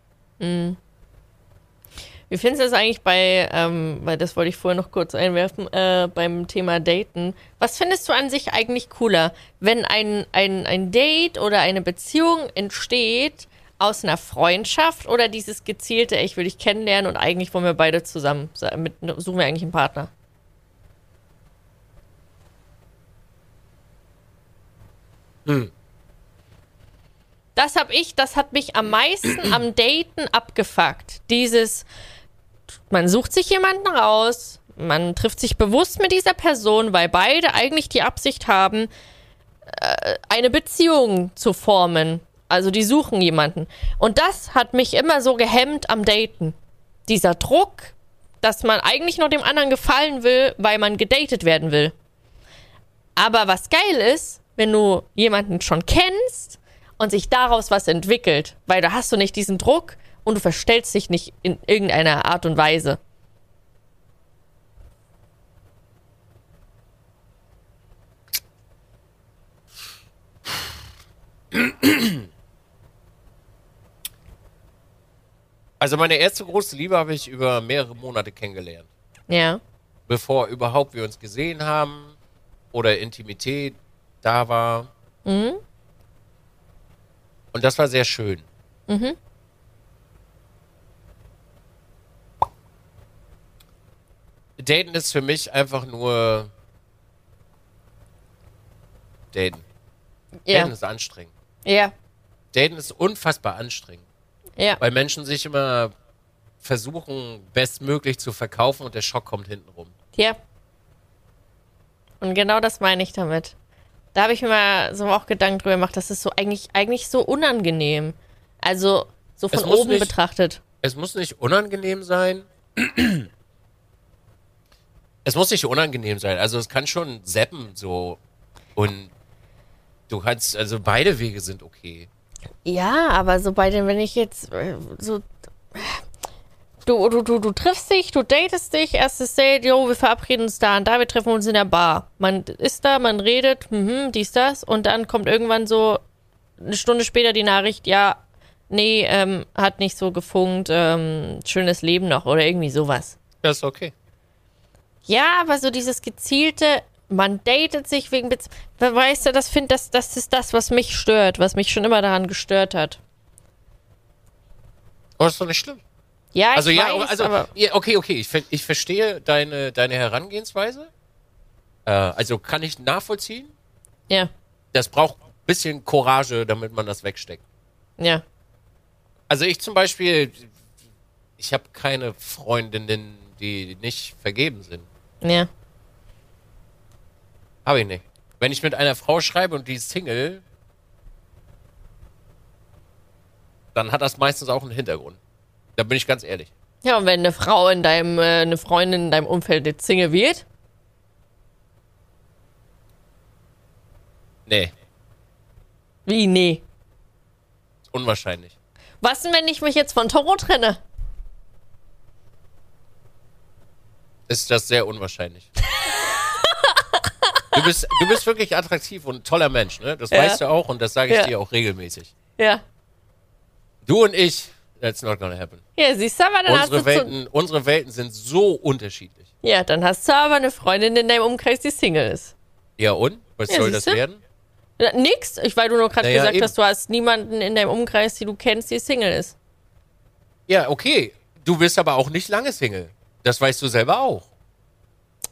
Speaker 2: Wie findest du das eigentlich bei, ähm, weil das wollte ich vorher noch kurz einwerfen, äh, beim Thema Daten? Was findest du an sich eigentlich cooler, wenn ein, ein, ein Date oder eine Beziehung entsteht aus einer Freundschaft oder dieses gezielte, ich will dich kennenlernen und eigentlich wollen wir beide zusammen, mit, suchen wir eigentlich einen Partner? Hm. Das habe ich, das hat mich am meisten am Daten abgefuckt. Dieses, man sucht sich jemanden raus, man trifft sich bewusst mit dieser Person, weil beide eigentlich die Absicht haben, äh, eine Beziehung zu formen. Also die suchen jemanden. Und das hat mich immer so gehemmt am Daten. Dieser Druck, dass man eigentlich nur dem anderen gefallen will, weil man gedatet werden will. Aber was geil ist, wenn du jemanden schon kennst und sich daraus was entwickelt, weil da hast du nicht diesen Druck und du verstellst dich nicht in irgendeiner Art und Weise.
Speaker 1: Also meine erste große Liebe habe ich über mehrere Monate kennengelernt.
Speaker 2: Ja.
Speaker 1: Bevor überhaupt wir uns gesehen haben oder Intimität da war. Mhm. Und das war sehr schön. Mhm. Daten ist für mich einfach nur Daten. Ja. Daten ist anstrengend.
Speaker 2: Ja.
Speaker 1: Daten ist unfassbar anstrengend.
Speaker 2: Ja.
Speaker 1: Weil Menschen sich immer versuchen, bestmöglich zu verkaufen und der Schock kommt hinten rum.
Speaker 2: Ja. Und genau das meine ich damit. Da habe ich mir mal so auch Gedanken drüber gemacht, das ist so eigentlich, eigentlich so unangenehm. Also so von oben
Speaker 1: nicht,
Speaker 2: betrachtet.
Speaker 1: Es muss nicht unangenehm sein. Es muss nicht unangenehm sein. Also es kann schon seppen so. Und du kannst, also beide Wege sind okay.
Speaker 2: Ja, aber so bei den, wenn ich jetzt äh, so. Du, du, du, du triffst dich, du datest dich, erstes Date, jo, wir verabreden uns da und da, wir treffen uns in der Bar. Man ist da, man redet, mhm, dies, das, und dann kommt irgendwann so eine Stunde später die Nachricht, ja, nee, ähm, hat nicht so gefunkt, ähm, schönes Leben noch oder irgendwie sowas.
Speaker 1: Das ist okay.
Speaker 2: Ja, aber so dieses gezielte, man datet sich wegen Bez Weißt du, das finde das, das ist das, was mich stört, was mich schon immer daran gestört hat.
Speaker 1: Aber ist doch nicht schlimm.
Speaker 2: Ja, ich
Speaker 1: also
Speaker 2: weiß,
Speaker 1: ja, also
Speaker 2: aber
Speaker 1: ja, okay, okay, ich, ich verstehe deine deine Herangehensweise. Äh, also kann ich nachvollziehen.
Speaker 2: Ja.
Speaker 1: Das braucht ein bisschen Courage, damit man das wegsteckt.
Speaker 2: Ja.
Speaker 1: Also ich zum Beispiel, ich habe keine Freundinnen, die nicht vergeben sind.
Speaker 2: Ja.
Speaker 1: Habe ich nicht. Wenn ich mit einer Frau schreibe und die ist Single, dann hat das meistens auch einen Hintergrund. Da bin ich ganz ehrlich.
Speaker 2: Ja, und wenn eine Frau in deinem, äh, eine Freundin in deinem Umfeld jetzt Single wird?
Speaker 1: Nee.
Speaker 2: Wie, nee?
Speaker 1: Unwahrscheinlich.
Speaker 2: Was denn, wenn ich mich jetzt von Toro trenne?
Speaker 1: Ist das sehr unwahrscheinlich. du, bist, du bist wirklich attraktiv und ein toller Mensch, ne? Das
Speaker 2: Ja.
Speaker 1: weißt du auch und das sage ich
Speaker 2: Ja.
Speaker 1: dir auch regelmäßig.
Speaker 2: Ja.
Speaker 1: Du und ich, that's not gonna happen.
Speaker 2: Ja, siehst du, aber dann hast
Speaker 1: Unsere
Speaker 2: du
Speaker 1: Welten, unsere Welten sind so unterschiedlich.
Speaker 2: Ja, dann hast du aber eine Freundin in deinem Umkreis, die Single ist.
Speaker 1: Ja und? Was
Speaker 2: Ja,
Speaker 1: soll das
Speaker 2: siehste?
Speaker 1: werden?
Speaker 2: Ja, Nix, ich, weil du nur gerade
Speaker 1: Naja,
Speaker 2: gesagt
Speaker 1: eben.
Speaker 2: hast, du hast niemanden in deinem Umkreis, die du kennst, die Single ist.
Speaker 1: Ja, okay. Du bist aber auch nicht lange Single. Das weißt du selber auch.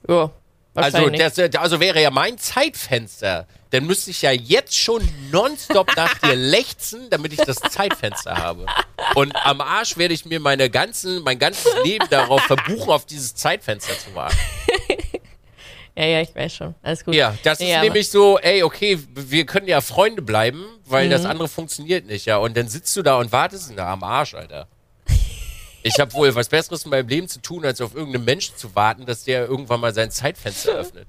Speaker 2: Ja,
Speaker 1: Also, das, äh, also wäre ja mein Zeitfenster. Dann müsste ich ja jetzt schon nonstop nach dir lechzen, damit ich das Zeitfenster habe. Und am Arsch werde ich mir meine ganzen, mein ganzes Leben darauf verbuchen, auf dieses Zeitfenster zu warten.
Speaker 2: ja, ja, ich weiß schon. Alles gut.
Speaker 1: Ja, das ist
Speaker 2: Ja,
Speaker 1: nämlich so, ey, okay, wir können ja Freunde bleiben, weil
Speaker 2: Mhm.
Speaker 1: das andere funktioniert nicht, ja. Und dann sitzt du da und wartest, na, am Arsch, Alter. Ich habe wohl was Besseres in meinem Leben zu tun, als auf irgendeinen Menschen zu warten, dass der irgendwann mal sein Zeitfenster öffnet.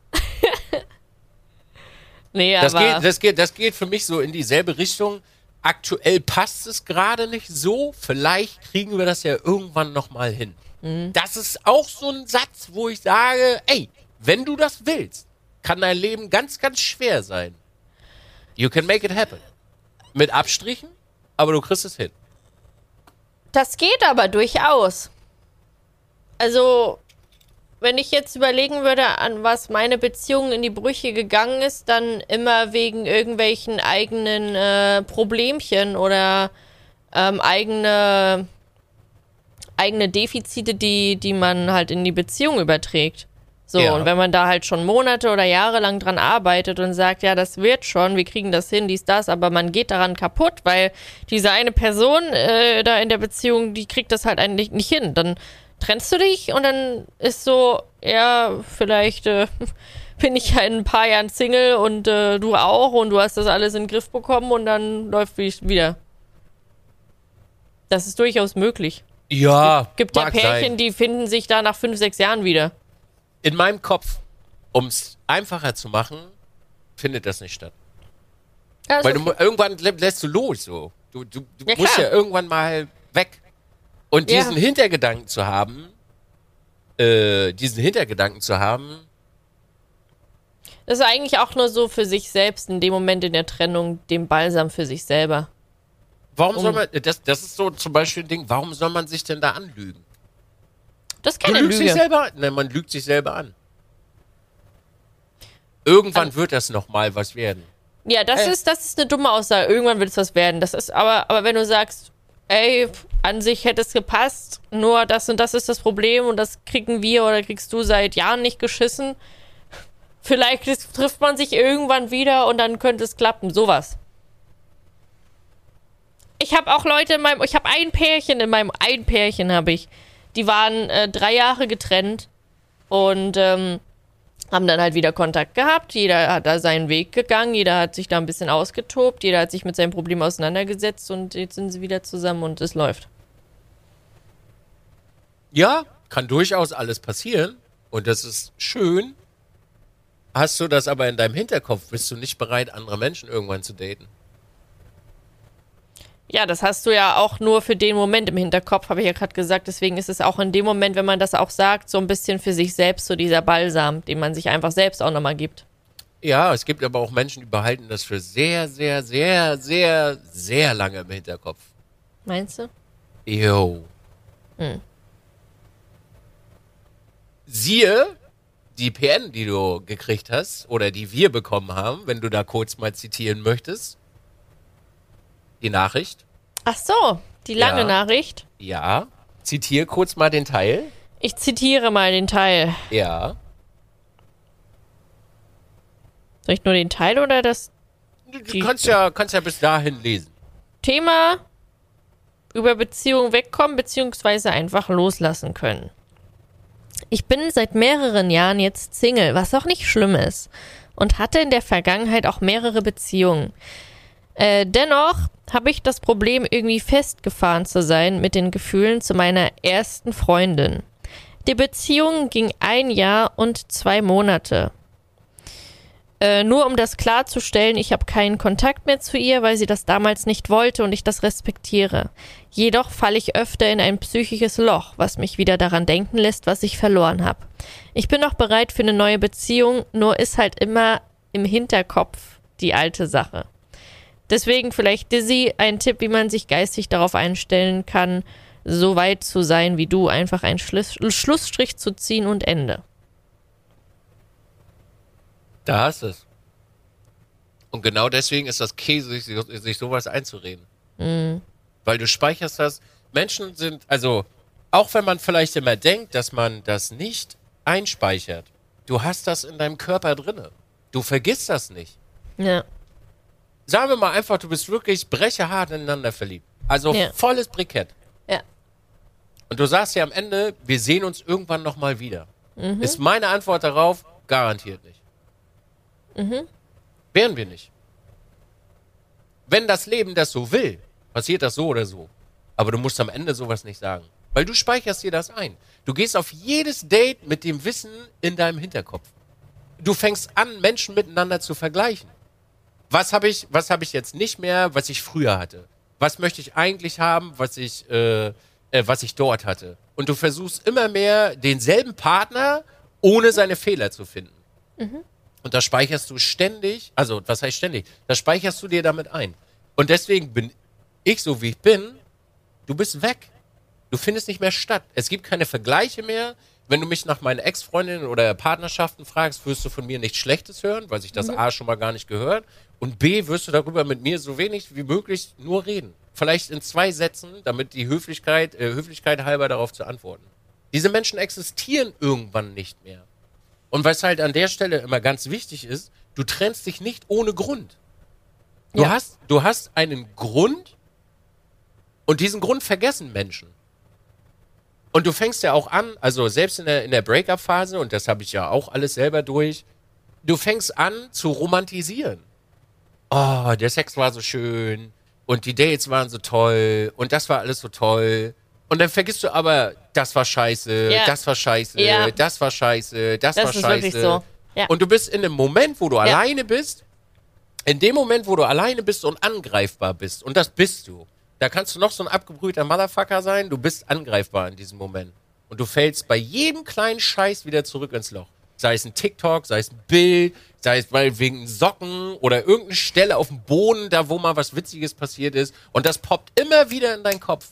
Speaker 2: Nee,
Speaker 1: Das
Speaker 2: aber.
Speaker 1: geht, das, geht, das geht für mich so in dieselbe Richtung. Aktuell passt es gerade nicht so. Vielleicht kriegen wir das ja irgendwann nochmal hin.
Speaker 2: Mhm.
Speaker 1: Das ist auch so ein Satz, wo ich sage, ey, wenn du das willst, kann dein Leben ganz, ganz schwer sein. You can make it happen. Mit Abstrichen, aber du kriegst es hin.
Speaker 2: Das geht aber durchaus. also, wenn ich jetzt überlegen würde, an was meine Beziehung in die Brüche gegangen ist, dann immer wegen irgendwelchen eigenen äh, Problemchen oder ähm, eigene, eigene Defizite, die, die man halt in die Beziehung überträgt. So,
Speaker 1: Ja.
Speaker 2: und wenn man da halt schon Monate oder Jahre lang dran arbeitet und sagt, ja, das wird schon, wir kriegen das hin, dies, das, aber man geht daran kaputt, weil diese eine Person äh, da in der Beziehung, die kriegt das halt eigentlich nicht hin. Dann trennst du dich und dann ist so, ja, vielleicht äh, bin ich ja in ein paar Jahren Single und äh, du auch und du hast das alles in den Griff bekommen und dann läuft wie wieder. Das ist durchaus möglich.
Speaker 1: Ja,
Speaker 2: Gibt ja
Speaker 1: mag
Speaker 2: Pärchen,
Speaker 1: sein.
Speaker 2: die finden sich da nach fünf, sechs Jahren wieder.
Speaker 1: In meinem Kopf, um es einfacher zu machen, findet das nicht statt.
Speaker 2: Ja,
Speaker 1: Weil du,
Speaker 2: okay.
Speaker 1: irgendwann lä- lässt du los, so. Du, du, du
Speaker 2: Ja,
Speaker 1: musst
Speaker 2: klar.
Speaker 1: ja irgendwann mal weg. Und
Speaker 2: Ja.
Speaker 1: diesen Hintergedanken zu haben, äh, diesen Hintergedanken zu haben,
Speaker 2: Das ist eigentlich auch nur so für sich selbst in dem Moment in der Trennung, dem Balsam für sich selber.
Speaker 1: warum
Speaker 2: Um-
Speaker 1: soll man, das, das ist so zum Beispiel ein Ding, warum soll man sich denn da anlügen?
Speaker 2: Das ist
Speaker 1: Du
Speaker 2: keine
Speaker 1: lügst dich
Speaker 2: Lüge.
Speaker 1: selber, nein, man lügt sich selber an. Irgendwann wird das nochmal was werden.
Speaker 2: Ja, das
Speaker 1: Ey.
Speaker 2: ist, das ist eine dumme Aussage. Irgendwann wird es was werden. Das ist, aber, aber wenn du sagst, ey, an sich hätte es gepasst, nur das und das ist das Problem und das kriegen wir oder kriegst du seit Jahren nicht geschissen. Vielleicht trifft man sich irgendwann wieder und dann könnte es klappen. Sowas. Ich habe auch Leute in meinem, ich habe ein Pärchen in meinem, ein Pärchen habe ich. Die waren äh, drei Jahre getrennt und ähm, haben dann halt wieder Kontakt gehabt. Jeder hat da seinen Weg gegangen, jeder hat sich da ein bisschen ausgetobt, jeder hat sich mit seinem Problem auseinandergesetzt und jetzt sind sie wieder zusammen und es läuft.
Speaker 1: Ja, kann durchaus alles passieren. Und das ist schön. Hast du das aber in deinem Hinterkopf, bist du nicht bereit, andere Menschen irgendwann zu daten.
Speaker 2: Ja, das hast du ja auch nur für den Moment im Hinterkopf, habe ich ja gerade gesagt. Deswegen ist es auch in dem Moment, wenn man das auch sagt, so ein bisschen für sich selbst, so dieser Balsam, den man sich einfach selbst auch nochmal gibt.
Speaker 1: Ja, es gibt aber auch Menschen, die behalten das für sehr, sehr, sehr, sehr, sehr lange im Hinterkopf.
Speaker 2: Meinst du?
Speaker 1: Jo. Siehe die PN, die du gekriegt hast oder die wir bekommen haben, wenn du da kurz mal zitieren möchtest. Die Nachricht.
Speaker 2: Ach so, die lange
Speaker 1: Ja.
Speaker 2: Nachricht.
Speaker 1: Ja. Zitier kurz mal den Teil.
Speaker 2: Ich zitiere mal den Teil.
Speaker 1: Ja.
Speaker 2: Soll ich nur den Teil oder das
Speaker 1: Du, du kannst ja, kannst ja bis dahin lesen.
Speaker 2: Thema über Beziehungen wegkommen beziehungsweise einfach loslassen können. Ich bin seit mehreren Jahren jetzt Single, was auch nicht schlimm ist, und hatte in der Vergangenheit auch mehrere Beziehungen. Äh, dennoch habe ich das Problem, irgendwie festgefahren zu sein mit den Gefühlen zu meiner ersten Freundin. Die Beziehung ging ein Jahr und zwei Monate. Äh, nur um das klarzustellen, ich habe keinen Kontakt mehr zu ihr, weil sie das damals nicht wollte und ich das respektiere. Jedoch falle ich öfter in ein psychisches Loch, was mich wieder daran denken lässt, was ich verloren habe. Ich bin auch bereit für eine neue Beziehung, nur ist halt immer im Hinterkopf die alte Sache. Deswegen vielleicht Dizzy ein Tipp, wie man sich geistig darauf einstellen kann, so weit zu sein wie du, einfach einen Schluss Schlussstrich zu ziehen und Ende.
Speaker 1: Da hast du es. Und genau deswegen ist das Käse, sich, sich sowas einzureden. Weil du speicherst das. Menschen sind, also, auch wenn man vielleicht immer denkt, dass man das nicht einspeichert, du hast das in deinem Körper drinne. Du vergisst das nicht.
Speaker 2: Ja.
Speaker 1: Sagen wir mal einfach, du bist wirklich brechehart ineinander verliebt. Also
Speaker 2: Ja.
Speaker 1: volles Brikett.
Speaker 2: Ja.
Speaker 1: Und du sagst ja am Ende, wir sehen uns irgendwann nochmal wieder. Ist meine Antwort darauf, garantiert nicht. Wären wir nicht. Wenn das Leben das so will, passiert das so oder so. Aber du musst am Ende sowas nicht sagen. Weil du speicherst dir das ein. Du gehst auf jedes Date mit dem Wissen in deinem Hinterkopf. Du fängst an, Menschen miteinander zu vergleichen. Was habe ich, was habe ich jetzt nicht mehr, was ich früher hatte? Was möchte ich eigentlich haben, was ich, äh, äh, was ich dort hatte? Und du versuchst immer mehr denselben Partner, ohne seine Fehler zu finden. Und das speicherst du ständig, also was heißt ständig? Das speicherst du dir damit ein. Und deswegen bin ich so, wie ich bin, du bist weg. Du findest nicht mehr statt. Es gibt keine Vergleiche mehr. Wenn du mich nach meinen Ex-Freundinnen oder Partnerschaften fragst, wirst du von mir nichts Schlechtes hören, weil sich das A schon mal gar nicht gehört. Und B, wirst du darüber mit mir so wenig wie möglich nur reden. Vielleicht in zwei Sätzen, damit die Höflichkeit, äh, Höflichkeit halber darauf zu antworten. Diese Menschen existieren irgendwann nicht mehr. Und was halt an der Stelle immer ganz wichtig ist, du trennst dich nicht ohne Grund. Du
Speaker 2: Ja.
Speaker 1: hast, du hast einen Grund und diesen Grund vergessen Menschen. Und du fängst ja auch an, also selbst in der, in der Breakup-Phase, und das habe ich ja auch alles selber durch, du fängst an zu romantisieren. Oh, der Sex war so schön und die Dates waren so toll und das war alles so toll. Und dann vergisst du aber, das war scheiße,
Speaker 2: Ja.
Speaker 1: das war scheiße,
Speaker 2: Ja.
Speaker 1: das war scheiße, das,
Speaker 2: Das
Speaker 1: war
Speaker 2: ist
Speaker 1: scheiße.
Speaker 2: wirklich so. Ja.
Speaker 1: Und du bist in dem Moment, wo du alleine bist, in dem Moment, wo du alleine bist und angreifbar bist, und das bist du, da kannst du noch so ein abgebrühter Motherfucker sein, du bist angreifbar in diesem Moment. Und du fällst bei jedem kleinen Scheiß wieder zurück ins Loch. Sei es ein TikTok, sei es ein Bild, sei es meinetwegen Socken oder irgendeine Stelle auf dem Boden, da wo mal was Witziges passiert ist. Und das poppt immer wieder in deinen Kopf.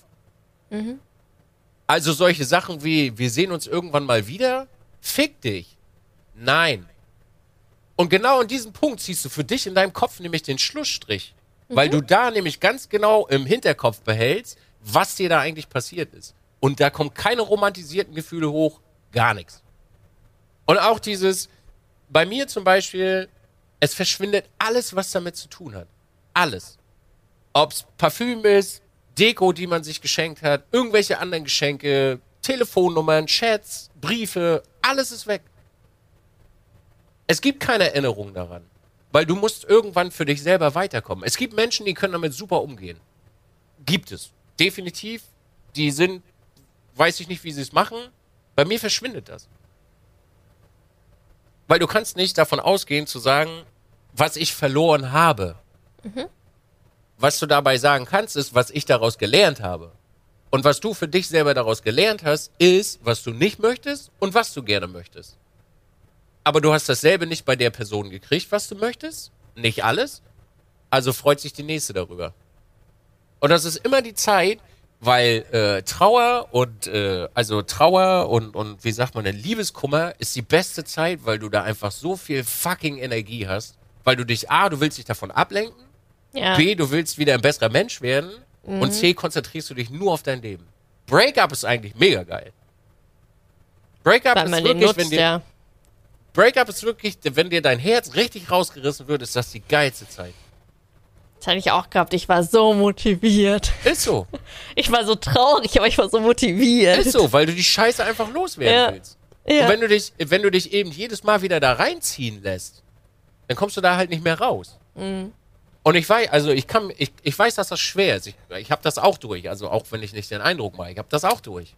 Speaker 1: Also solche Sachen wie, wir sehen uns irgendwann mal wieder, fick dich. Nein. Und genau an diesem Punkt ziehst du für dich in deinem Kopf nämlich den Schlussstrich. Weil du da nämlich ganz genau im Hinterkopf behältst, was dir da eigentlich passiert ist. Und da kommen keine romantisierten Gefühle hoch, gar nichts. Und auch dieses, bei mir zum Beispiel, es verschwindet alles, was damit zu tun hat. Alles. Ob's Parfüm ist, Deko, die man sich geschenkt hat, irgendwelche anderen Geschenke, Telefonnummern, Chats, Briefe, alles ist weg. Es gibt keine Erinnerung daran. Weil du musst irgendwann für dich selber weiterkommen. Es gibt Menschen, die können damit super umgehen. Gibt es. Definitiv. Die sind, weiß ich nicht, wie sie es machen. Bei mir verschwindet das. Weil du kannst nicht davon ausgehen zu sagen, was ich verloren habe. Was du dabei sagen kannst, ist, was ich daraus gelernt habe. Und was du für dich selber daraus gelernt hast, ist, was du nicht möchtest und was du gerne möchtest. Aber du hast dasselbe nicht bei der Person gekriegt, was du möchtest. Nicht alles. Also freut sich die nächste darüber. Und das ist immer die Zeit, weil äh, Trauer und äh, also Trauer und und wie sagt man denn Liebeskummer ist die beste Zeit, weil du da einfach so viel fucking Energie hast, weil du dich a du willst dich davon ablenken,
Speaker 2: Ja.
Speaker 1: b du willst wieder ein besserer Mensch werden und c konzentrierst du dich nur auf dein Leben. Breakup ist eigentlich mega geil. Breakup
Speaker 2: Weil
Speaker 1: ist
Speaker 2: man
Speaker 1: wirklich, wenn
Speaker 2: nutzt,
Speaker 1: dir
Speaker 2: ja.
Speaker 1: Breakup ist wirklich, wenn dir dein Herz richtig rausgerissen wird, ist das die geilste Zeit.
Speaker 2: Das hatte ich auch gehabt. Ich war so motiviert.
Speaker 1: Ist so.
Speaker 2: Ich war so traurig, aber ich war so motiviert.
Speaker 1: Ist so, weil du die Scheiße einfach loswerden
Speaker 2: Ja.
Speaker 1: willst.
Speaker 2: Ja.
Speaker 1: Und wenn du dich, wenn du dich eben jedes Mal wieder da reinziehen lässt, dann kommst du da halt nicht mehr raus.
Speaker 2: Mhm.
Speaker 1: Und ich weiß, also ich kann, ich, ich weiß, dass das schwer ist. Ich, ich habe das auch durch. Also auch wenn ich nicht den Eindruck mache, ich habe das auch durch.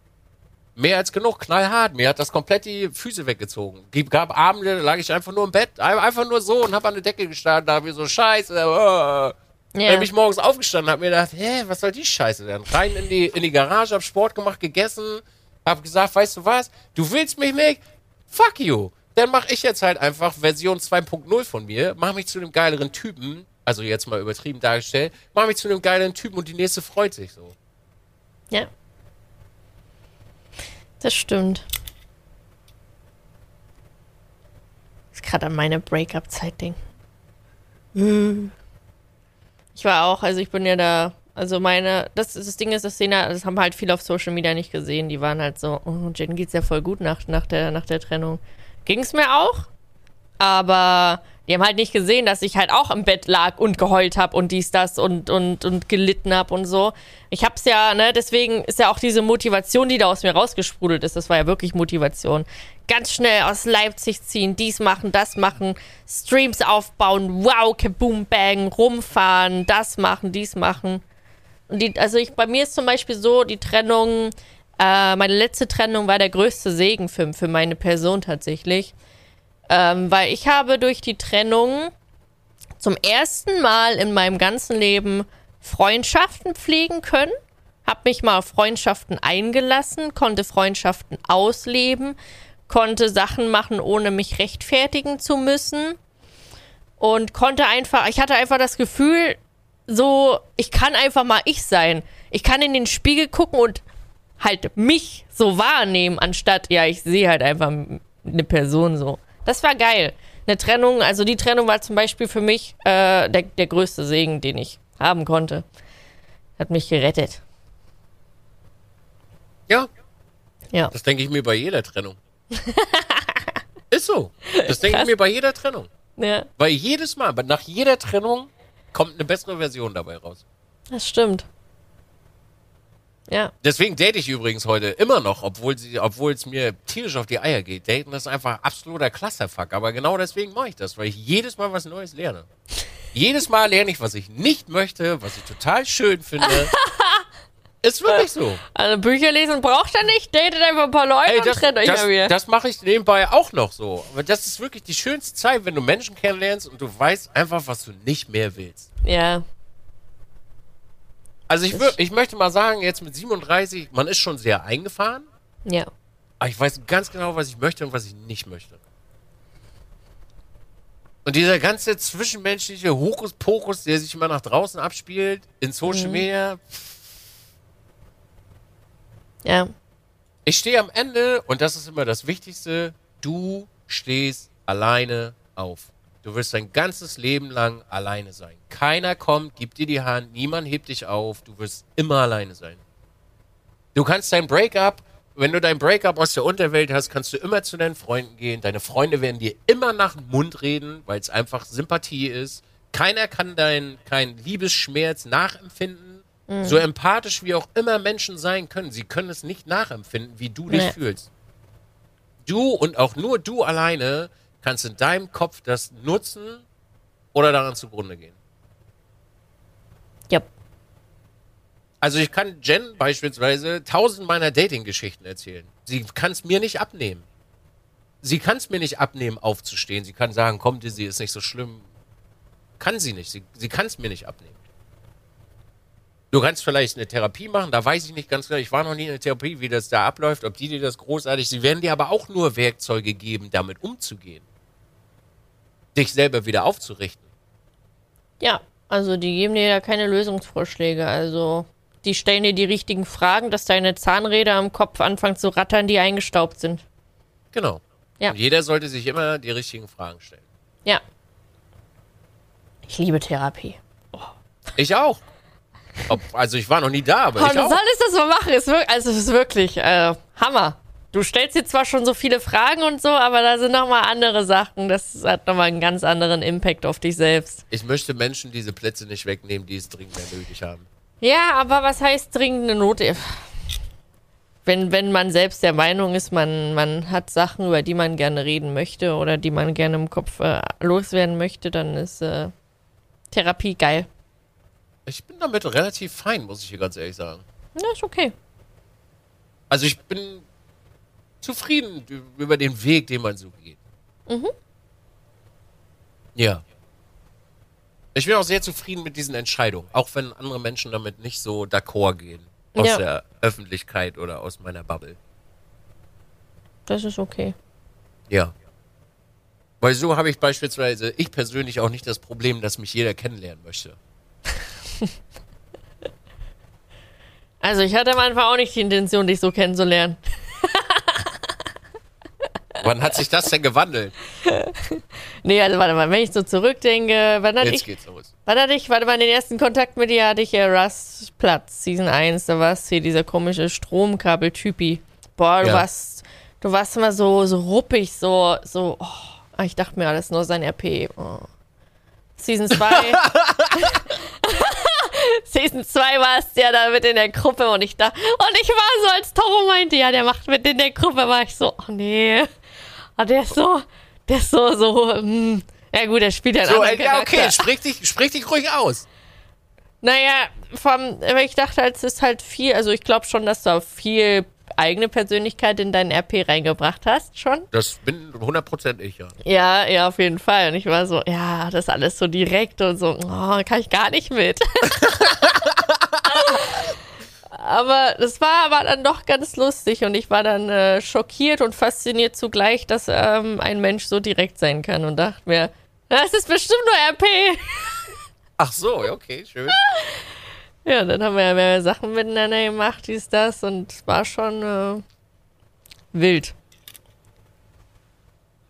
Speaker 1: Mehr als genug, knallhart. Mir hat das komplett die Füße weggezogen. Gab, gab Abende, da lag ich einfach nur im Bett, ein- einfach nur so und habe an der Decke gestanden, da hab ich so Scheiße. Äh. Dann
Speaker 2: ja.
Speaker 1: bin ich morgens aufgestanden, hab mir gedacht, hä, was soll die Scheiße denn? Rein in die, in die Garage, hab Sport gemacht, gegessen, hab gesagt, weißt du was, du willst mich nicht? Fuck you. Dann mach ich jetzt halt einfach Version 2.0 von mir, mach mich zu einem geileren Typen, also jetzt mal übertrieben dargestellt, mach mich zu einem geileren Typen und die nächste freut sich so.
Speaker 2: ja. Das stimmt. Ich gerade an meine Breakup-Zeit denken. Ich war auch, also ich bin ja da, also meine, das, das Ding ist, das ja, das haben halt viele auf Social Media nicht gesehen. Die waren halt so, oh, Jen geht's ja voll gut nach, nach, der, nach der Trennung. Ging's mir auch, aber die haben halt nicht gesehen, dass ich halt auch im Bett lag und geheult habe und dies, das und, und, und gelitten habe und so. Ich hab's ja, ne, deswegen ist ja auch diese Motivation, die da aus mir rausgesprudelt ist, das war ja wirklich Motivation. Ganz schnell aus Leipzig ziehen, dies machen, das machen, Streams aufbauen, wow, kaboom, bang, rumfahren, das machen, dies machen. Und die, also ich, bei mir ist zum Beispiel so, die Trennung, äh, meine letzte Trennung war der größte Segen für, für meine Person tatsächlich. Ähm, weil ich habe durch die Trennung zum ersten Mal in meinem ganzen Leben Freundschaften pflegen können, habe mich mal auf Freundschaften eingelassen, konnte Freundschaften ausleben, konnte Sachen machen, ohne mich rechtfertigen zu müssen und konnte einfach, ich hatte einfach das Gefühl, so, ich kann einfach mal ich sein. Ich kann in den Spiegel gucken und halt mich so wahrnehmen, anstatt, ja, ich sehe halt einfach eine Person so. Das war geil. Eine Trennung, also die Trennung war zum Beispiel für mich äh, der, der größte Segen, den ich haben konnte. Hat mich gerettet.
Speaker 1: Ja,
Speaker 2: Ja.
Speaker 1: das denke ich mir bei jeder Trennung. Ist so. Das denke ich mir bei jeder Trennung.
Speaker 2: Ja,
Speaker 1: Weil jedes Mal, nach jeder Trennung kommt eine bessere Version dabei raus.
Speaker 2: das stimmt. Ja,
Speaker 1: Deswegen date ich übrigens heute immer noch, obwohl es mir tierisch auf die Eier geht. Daten ist einfach absoluter Clusterfuck. Aber genau deswegen mache ich das, weil ich jedes Mal was Neues lerne. jedes Mal lerne ich, was ich nicht möchte, was ich total schön finde. ist wirklich so.
Speaker 2: also Bücher lesen braucht er nicht, datet einfach ein paar Leute
Speaker 1: Ey,
Speaker 2: und
Speaker 1: das,
Speaker 2: trennt euch
Speaker 1: das,
Speaker 2: mal wieder.
Speaker 1: das mache ich nebenbei auch noch so. Aber das ist wirklich die schönste Zeit, wenn du Menschen kennenlernst und du weißt einfach, was du nicht mehr willst.
Speaker 2: ja,
Speaker 1: Also ich, ich möchte mal sagen, jetzt mit 37, man ist schon sehr eingefahren.
Speaker 2: ja.
Speaker 1: Aber ich weiß ganz genau, was ich möchte und was ich nicht möchte. Und dieser ganze zwischenmenschliche Hokuspokus, der sich immer nach draußen abspielt, in Social Media,
Speaker 2: Ja,
Speaker 1: ich stehe am Ende, und das ist immer das Wichtigste, du stehst alleine auf. Du wirst dein ganzes Leben lang alleine sein. Keiner kommt, gibt dir die Hand, niemand hebt dich auf, du wirst immer alleine sein. Du kannst dein Breakup, wenn du dein Breakup aus der Unterwelt hast, kannst du immer zu deinen Freunden gehen. Deine Freunde werden dir immer nach dem Mund reden, weil es einfach Sympathie ist. Keiner kann deinen kein Liebesschmerz nachempfinden. So empathisch wie auch immer Menschen sein können, sie können es nicht nachempfinden, wie du dich
Speaker 2: Nee.
Speaker 1: fühlst. Du und auch nur du alleine kannst in deinem Kopf das nutzen oder daran zugrunde gehen.
Speaker 2: ja,
Speaker 1: Also ich kann Jen beispielsweise tausend meiner Dating-Geschichten erzählen. Sie kann es mir nicht abnehmen. Sie kann es mir nicht abnehmen, aufzustehen. Sie kann sagen, komm, Dizzy, ist nicht so schlimm. Kann sie nicht. Sie, sie kann es mir nicht abnehmen. Du kannst vielleicht eine Therapie machen, da weiß ich nicht ganz genau. Ich war noch nie in der Therapie, wie das da abläuft, ob die dir das großartig. Sie werden dir aber auch nur Werkzeuge geben, damit umzugehen. Dich selber wieder aufzurichten.
Speaker 2: ja. Also die geben dir da keine Lösungsvorschläge. Also die stellen dir die richtigen Fragen, dass deine Zahnräder am Kopf anfangen zu rattern, die eingestaubt sind.
Speaker 1: Genau.
Speaker 2: Ja.
Speaker 1: Und jeder sollte sich immer die richtigen Fragen stellen.
Speaker 2: Ja. Ich liebe Therapie.
Speaker 1: Ich auch. Ob, also ich war noch nie da, aber
Speaker 2: Oh,
Speaker 1: ich
Speaker 2: du
Speaker 1: auch.
Speaker 2: solltest das mal machen. Ist wirklich, also es ist wirklich äh, Hammer. Du stellst dir zwar schon so viele Fragen und so, aber da sind noch mal andere Sachen. Das hat noch mal einen ganz anderen Impact auf dich selbst.
Speaker 1: Ich möchte Menschen diese Plätze nicht wegnehmen, die es dringend mehr nötig haben.
Speaker 2: Ja, aber was heißt dringende Not? Wenn, wenn man selbst der Meinung ist, man, man hat Sachen, über die man gerne reden möchte oder die man gerne im Kopf äh, loswerden möchte, dann ist äh, Therapie geil.
Speaker 1: Ich bin damit relativ fein, muss ich hier ganz ehrlich sagen.
Speaker 2: Ja, ist okay.
Speaker 1: Also ich bin zufrieden über den Weg, den man so geht.
Speaker 2: Mhm.
Speaker 1: Ja. Ich bin auch sehr zufrieden mit diesen Entscheidungen, auch wenn andere Menschen damit nicht so d'accord gehen. Aus
Speaker 2: Ja.
Speaker 1: der Öffentlichkeit oder aus meiner Bubble.
Speaker 2: Das ist okay.
Speaker 1: Ja. Weil so habe ich beispielsweise, ich persönlich auch nicht das Problem, dass mich jeder kennenlernen möchte.
Speaker 2: Also ich hatte am Anfang auch nicht die Intention, dich so kennenzulernen.
Speaker 1: Wann hat sich das denn gewandelt?
Speaker 2: Nee, also warte mal, wenn ich so zurückdenke, wann hatte
Speaker 1: Jetzt
Speaker 2: ich,
Speaker 1: geht's los.
Speaker 2: wann hatte ich, warte mal, den ersten Kontakt mit dir hatte ich ja Rust Platz, Season 1, da warst hier dieser komische Stromkabel-Typi. Boah, du
Speaker 1: Ja.
Speaker 2: warst, du warst immer so, so ruppig, so, so, oh, ich dachte mir alles nur sein RP. Oh. Season 2. Season 2 warst ja da mit in der Gruppe und ich dachte, und ich war so, als Toro meinte, ja, der macht mit in der Gruppe, war ich so, oh nee. Ah, der ist so, der ist so, so, hm. Ja gut, der spielt ja einen
Speaker 1: So,
Speaker 2: anderen
Speaker 1: äh, ja, okay,
Speaker 2: Charakter.
Speaker 1: sprich dich, sprich dich ruhig aus.
Speaker 2: Naja, vom, aber ich dachte halt, es ist halt viel, also ich glaube schon, dass auch viel eigene Persönlichkeit in deinen RP reingebracht hast, schon.
Speaker 1: Das bin 100% ich, ja.
Speaker 2: Ja, ja, auf jeden Fall. Und ich war so, ja, das ist alles so direkt und so, oh, kann ich gar nicht mit. aber das war aber dann doch ganz lustig und ich war dann äh, schockiert und fasziniert zugleich, dass ähm, ein Mensch so direkt sein kann und dachte mir, das ist bestimmt nur RP.
Speaker 1: Ach so, ja, okay, schön.
Speaker 2: Ja, dann haben wir ja mehr Sachen miteinander gemacht, dies, das und es war schon äh, wild.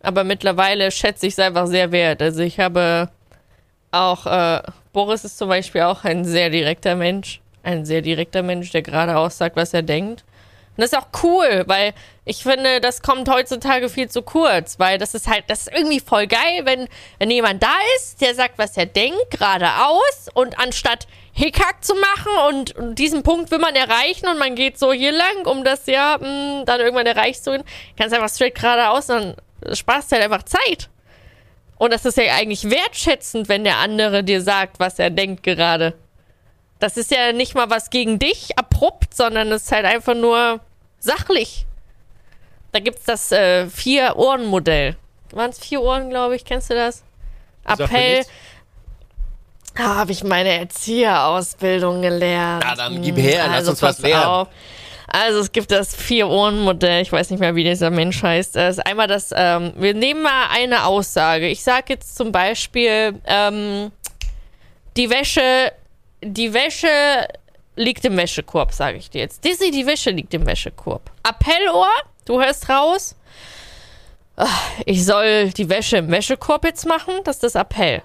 Speaker 2: Aber mittlerweile schätze ich es einfach sehr wert. Also ich habe auch, äh, Boris ist zum Beispiel auch ein sehr direkter Mensch. Ein sehr direkter Mensch, der gerade aussagt, was er denkt. Und das ist auch cool, weil ich finde, das kommt heutzutage viel zu kurz, weil das ist halt, das ist irgendwie voll geil, wenn, wenn jemand da ist, der sagt, was er denkt, geradeaus und anstatt Hickhack zu machen und, diesen Punkt will man erreichen und man geht so hier lang, um das ja mh, dann irgendwann erreicht zu werden, kannst einfach straight geradeaus, dann sparst du halt einfach Zeit. Und das ist ja eigentlich wertschätzend, wenn der andere dir sagt, was er denkt gerade. Das ist ja nicht mal was gegen dich abrupt, sondern es ist halt einfach nur sachlich. Da gibt es das äh, Vier-Ohren-Modell. Waren es vier Ohren, glaube ich? Kennst du das? Appell. Da habe ich meine Erzieherausbildung gelernt.
Speaker 1: Na, dann gib her, lass uns was lernen.
Speaker 2: auf. Also es gibt das Vier-Ohren-Modell, ich weiß nicht mehr, wie dieser Mensch heißt. Das ist einmal das, ähm, wir nehmen mal eine Aussage. Ich sage jetzt zum Beispiel, ähm, die Wäsche, die Wäsche liegt im Wäschekorb, sage ich dir jetzt. Dizzy, die Wäsche liegt im Wäschekorb. Appellohr, du hörst raus. Ah, Ich soll die Wäsche im Wäschekorb jetzt machen, das ist das Appell.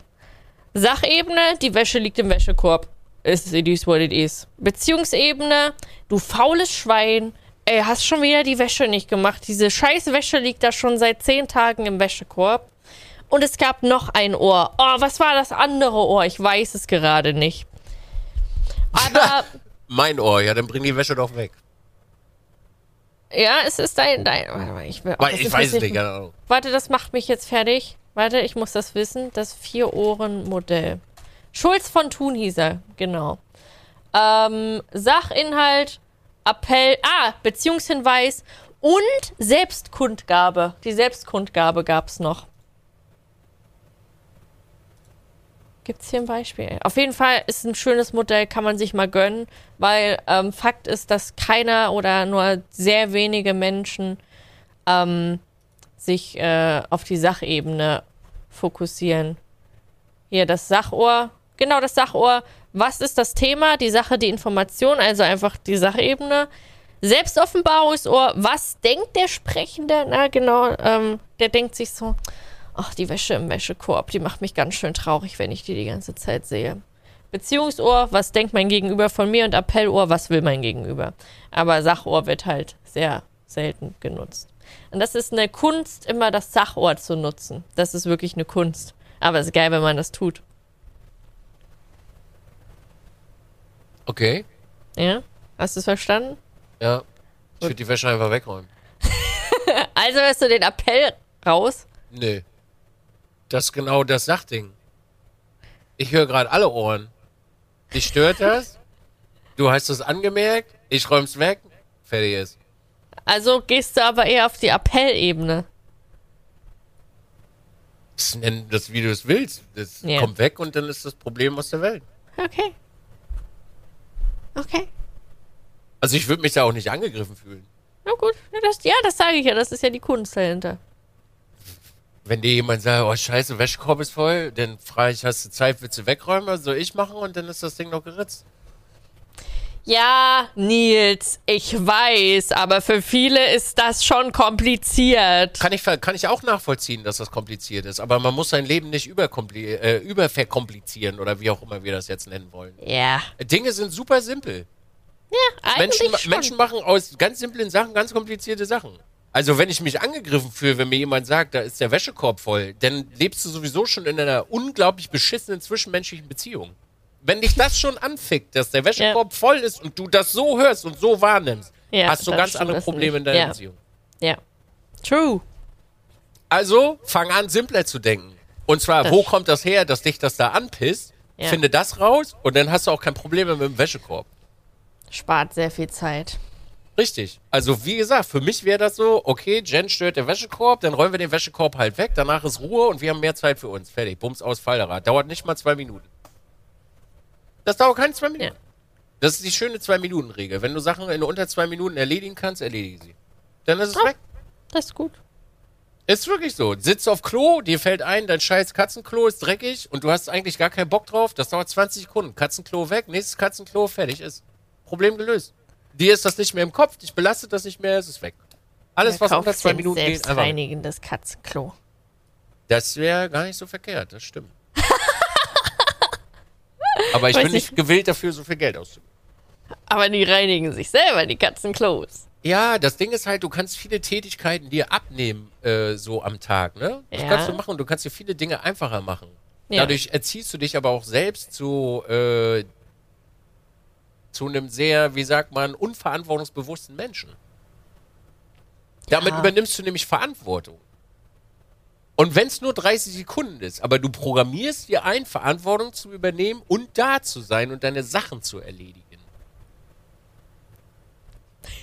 Speaker 2: Sachebene, die Wäsche liegt im Wäschekorb. Ist it is what it is. Beziehungsebene, du faules Schwein. Ey, hast schon wieder die Wäsche nicht gemacht. Diese scheiß Wäsche liegt da schon seit zehn Tagen im Wäschekorb. Und es gab noch ein Ohr. Oh, was war das andere Ohr? Ich weiß es gerade nicht. Aber
Speaker 1: Mein Ohr, ja, dann bring die Wäsche doch weg.
Speaker 2: ja, es ist dein. dein warte mal, ich, will-
Speaker 1: Weil ich weiß es nicht, keine Ahnung.
Speaker 2: Warte, das macht mich jetzt fertig. Warte, ich muss das wissen. Das Vier-Ohren-Modell. Schulz von Thun hieß er, genau. Ähm, Sachinhalt, Appell, ah, Beziehungshinweis und Selbstkundgabe. Die Selbstkundgabe gab's noch. Gibt's hier ein Beispiel? Auf jeden Fall ist ein schönes Modell, kann man sich mal gönnen, weil ähm, Fakt ist, dass keiner oder nur sehr wenige Menschen ähm, sich äh, auf die Sachebene fokussieren. Hier das Sachohr, genau das Sachohr. Was ist das Thema? Die Sache, die Information, also einfach die Sachebene. Selbstoffenbarungsohr, was denkt der Sprechende? Na genau, ähm, der denkt sich so, ach, die Wäsche im Wäschekorb, die macht mich ganz schön traurig, wenn ich die die ganze Zeit sehe. Beziehungsohr, was denkt mein Gegenüber von mir? Und Appellohr, was will mein Gegenüber? Aber Sachohr wird halt sehr selten genutzt. Und das ist eine Kunst, immer das Sachohr zu nutzen. Das ist wirklich eine Kunst. Aber es ist geil, wenn man das tut.
Speaker 1: Okay,
Speaker 2: Ja? Hast du es verstanden?
Speaker 1: ja. Ich würde die Wäsche einfach wegräumen.
Speaker 2: Also hörst du den Appell raus?
Speaker 1: Nö. Das ist genau das Sachding. Ich höre gerade alle Ohren. Dich stört das? Du hast es angemerkt, ich räum's weg, fertig ist.
Speaker 2: Also gehst du aber eher auf die Appellebene.
Speaker 1: Das Nenn das, wie du es willst. Das
Speaker 2: Ja.
Speaker 1: kommt weg und dann ist das Problem aus der Welt.
Speaker 2: Okay. Okay.
Speaker 1: Also ich würde mich da auch nicht angegriffen fühlen.
Speaker 2: Na gut. Ja, das, ja, das sage ich ja. Das ist ja die Kunst dahinter.
Speaker 1: Wenn dir jemand sagt, oh scheiße, Wäschekorb ist voll, dann frage ich, hast du Zeit, willst du wegräumen? Also soll ich machen und dann ist das Ding noch geritzt.
Speaker 2: Ja, Nils, ich weiß, aber für viele ist das schon kompliziert.
Speaker 1: Kann ich, kann ich auch nachvollziehen, dass das kompliziert ist, aber man muss sein Leben nicht äh, überverkomplizieren oder wie auch immer wir das jetzt nennen wollen.
Speaker 2: Ja,
Speaker 1: Dinge sind super simpel.
Speaker 2: eigentlich
Speaker 1: Menschen,
Speaker 2: schon.
Speaker 1: Menschen machen aus ganz simplen Sachen ganz komplizierte Sachen. Also wenn ich mich angegriffen fühle, wenn mir jemand sagt, da ist der Wäschekorb voll, dann lebst du sowieso schon in einer unglaublich beschissenen zwischenmenschlichen Beziehung. Wenn dich das schon anfickt, dass der Wäschekorb voll ist und du das so hörst und so wahrnimmst,
Speaker 2: Ja,
Speaker 1: hast du ganz andere Probleme in deiner
Speaker 2: Ja.
Speaker 1: Beziehung.
Speaker 2: Ja. True.
Speaker 1: Also fang an, simpler zu denken. Und zwar,
Speaker 2: Das
Speaker 1: wo kommt das her, dass dich das da anpisst?
Speaker 2: Ja.
Speaker 1: Finde das raus und dann hast du auch kein Problem mehr mit dem Wäschekorb.
Speaker 2: Spart sehr viel Zeit.
Speaker 1: Richtig. Also wie gesagt, für mich wäre das so, okay, Jen stört der Wäschekorb, dann räumen wir den Wäschekorb halt weg, danach ist Ruhe und wir haben mehr Zeit für uns. Fertig. Bums aus Fallerad. Dauert nicht mal zwei Minuten. Das dauert keine zwei Minuten.
Speaker 2: Ja.
Speaker 1: Das ist die schöne Zwei-Minuten-Regel. Wenn du Sachen in unter zwei Minuten erledigen kannst, erledige sie. Dann ist es
Speaker 2: Oh.
Speaker 1: weg.
Speaker 2: Das ist gut.
Speaker 1: Ist wirklich so. Sitzt auf Klo, dir fällt ein, dein scheiß Katzenklo ist dreckig und du hast eigentlich gar keinen Bock drauf. Das dauert 20 Sekunden. Katzenklo weg, nächstes Katzenklo, fertig ist. Problem gelöst. Dir ist das nicht mehr im Kopf, dich belastet das nicht mehr, es ist weg. Alles, was
Speaker 2: Wer
Speaker 1: unter zwei Minuten geht, einfach. weg.
Speaker 2: Selbstreinigendes Katzenklo.
Speaker 1: Das wäre gar nicht so verkehrt, das stimmt. Aber ich
Speaker 2: Weiß
Speaker 1: bin nicht gewillt dafür, so viel Geld auszugeben.
Speaker 2: Aber die reinigen sich selber, die Katzenklos.
Speaker 1: Ja, das Ding ist halt, du kannst viele Tätigkeiten dir abnehmen, äh, so am Tag, ne? Das
Speaker 2: Ja.
Speaker 1: kannst du machen. Du kannst dir viele Dinge einfacher machen.
Speaker 2: Ja.
Speaker 1: Dadurch erziehst du dich aber auch selbst zu, äh, zu einem sehr, wie sagt man, unverantwortungsbewussten Menschen. Damit
Speaker 2: Ja.
Speaker 1: übernimmst du nämlich Verantwortung. Und wenn es nur 30 Sekunden ist, aber du programmierst dir ein, Verantwortung zu übernehmen und da zu sein und deine Sachen zu erledigen.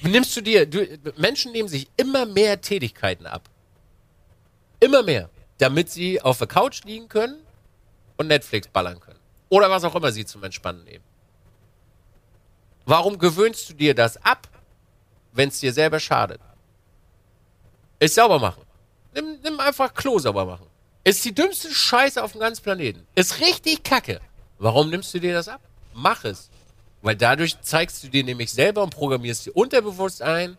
Speaker 1: Nimmst du dir, du, Menschen nehmen sich immer mehr Tätigkeiten ab. Immer mehr. Damit sie auf der Couch liegen können und Netflix ballern können. Oder was auch immer sie zum Entspannen nehmen. Warum gewöhnst du dir das ab, wenn es dir selber schadet? Ist sauber machen. Nimm, nimm einfach Klo sauber machen. Ist die dümmste Scheiße auf dem ganzen Planeten. Ist richtig kacke. Warum nimmst du dir das ab? Mach es. Weil dadurch zeigst du dir nämlich selber und programmierst dir unterbewusst ein,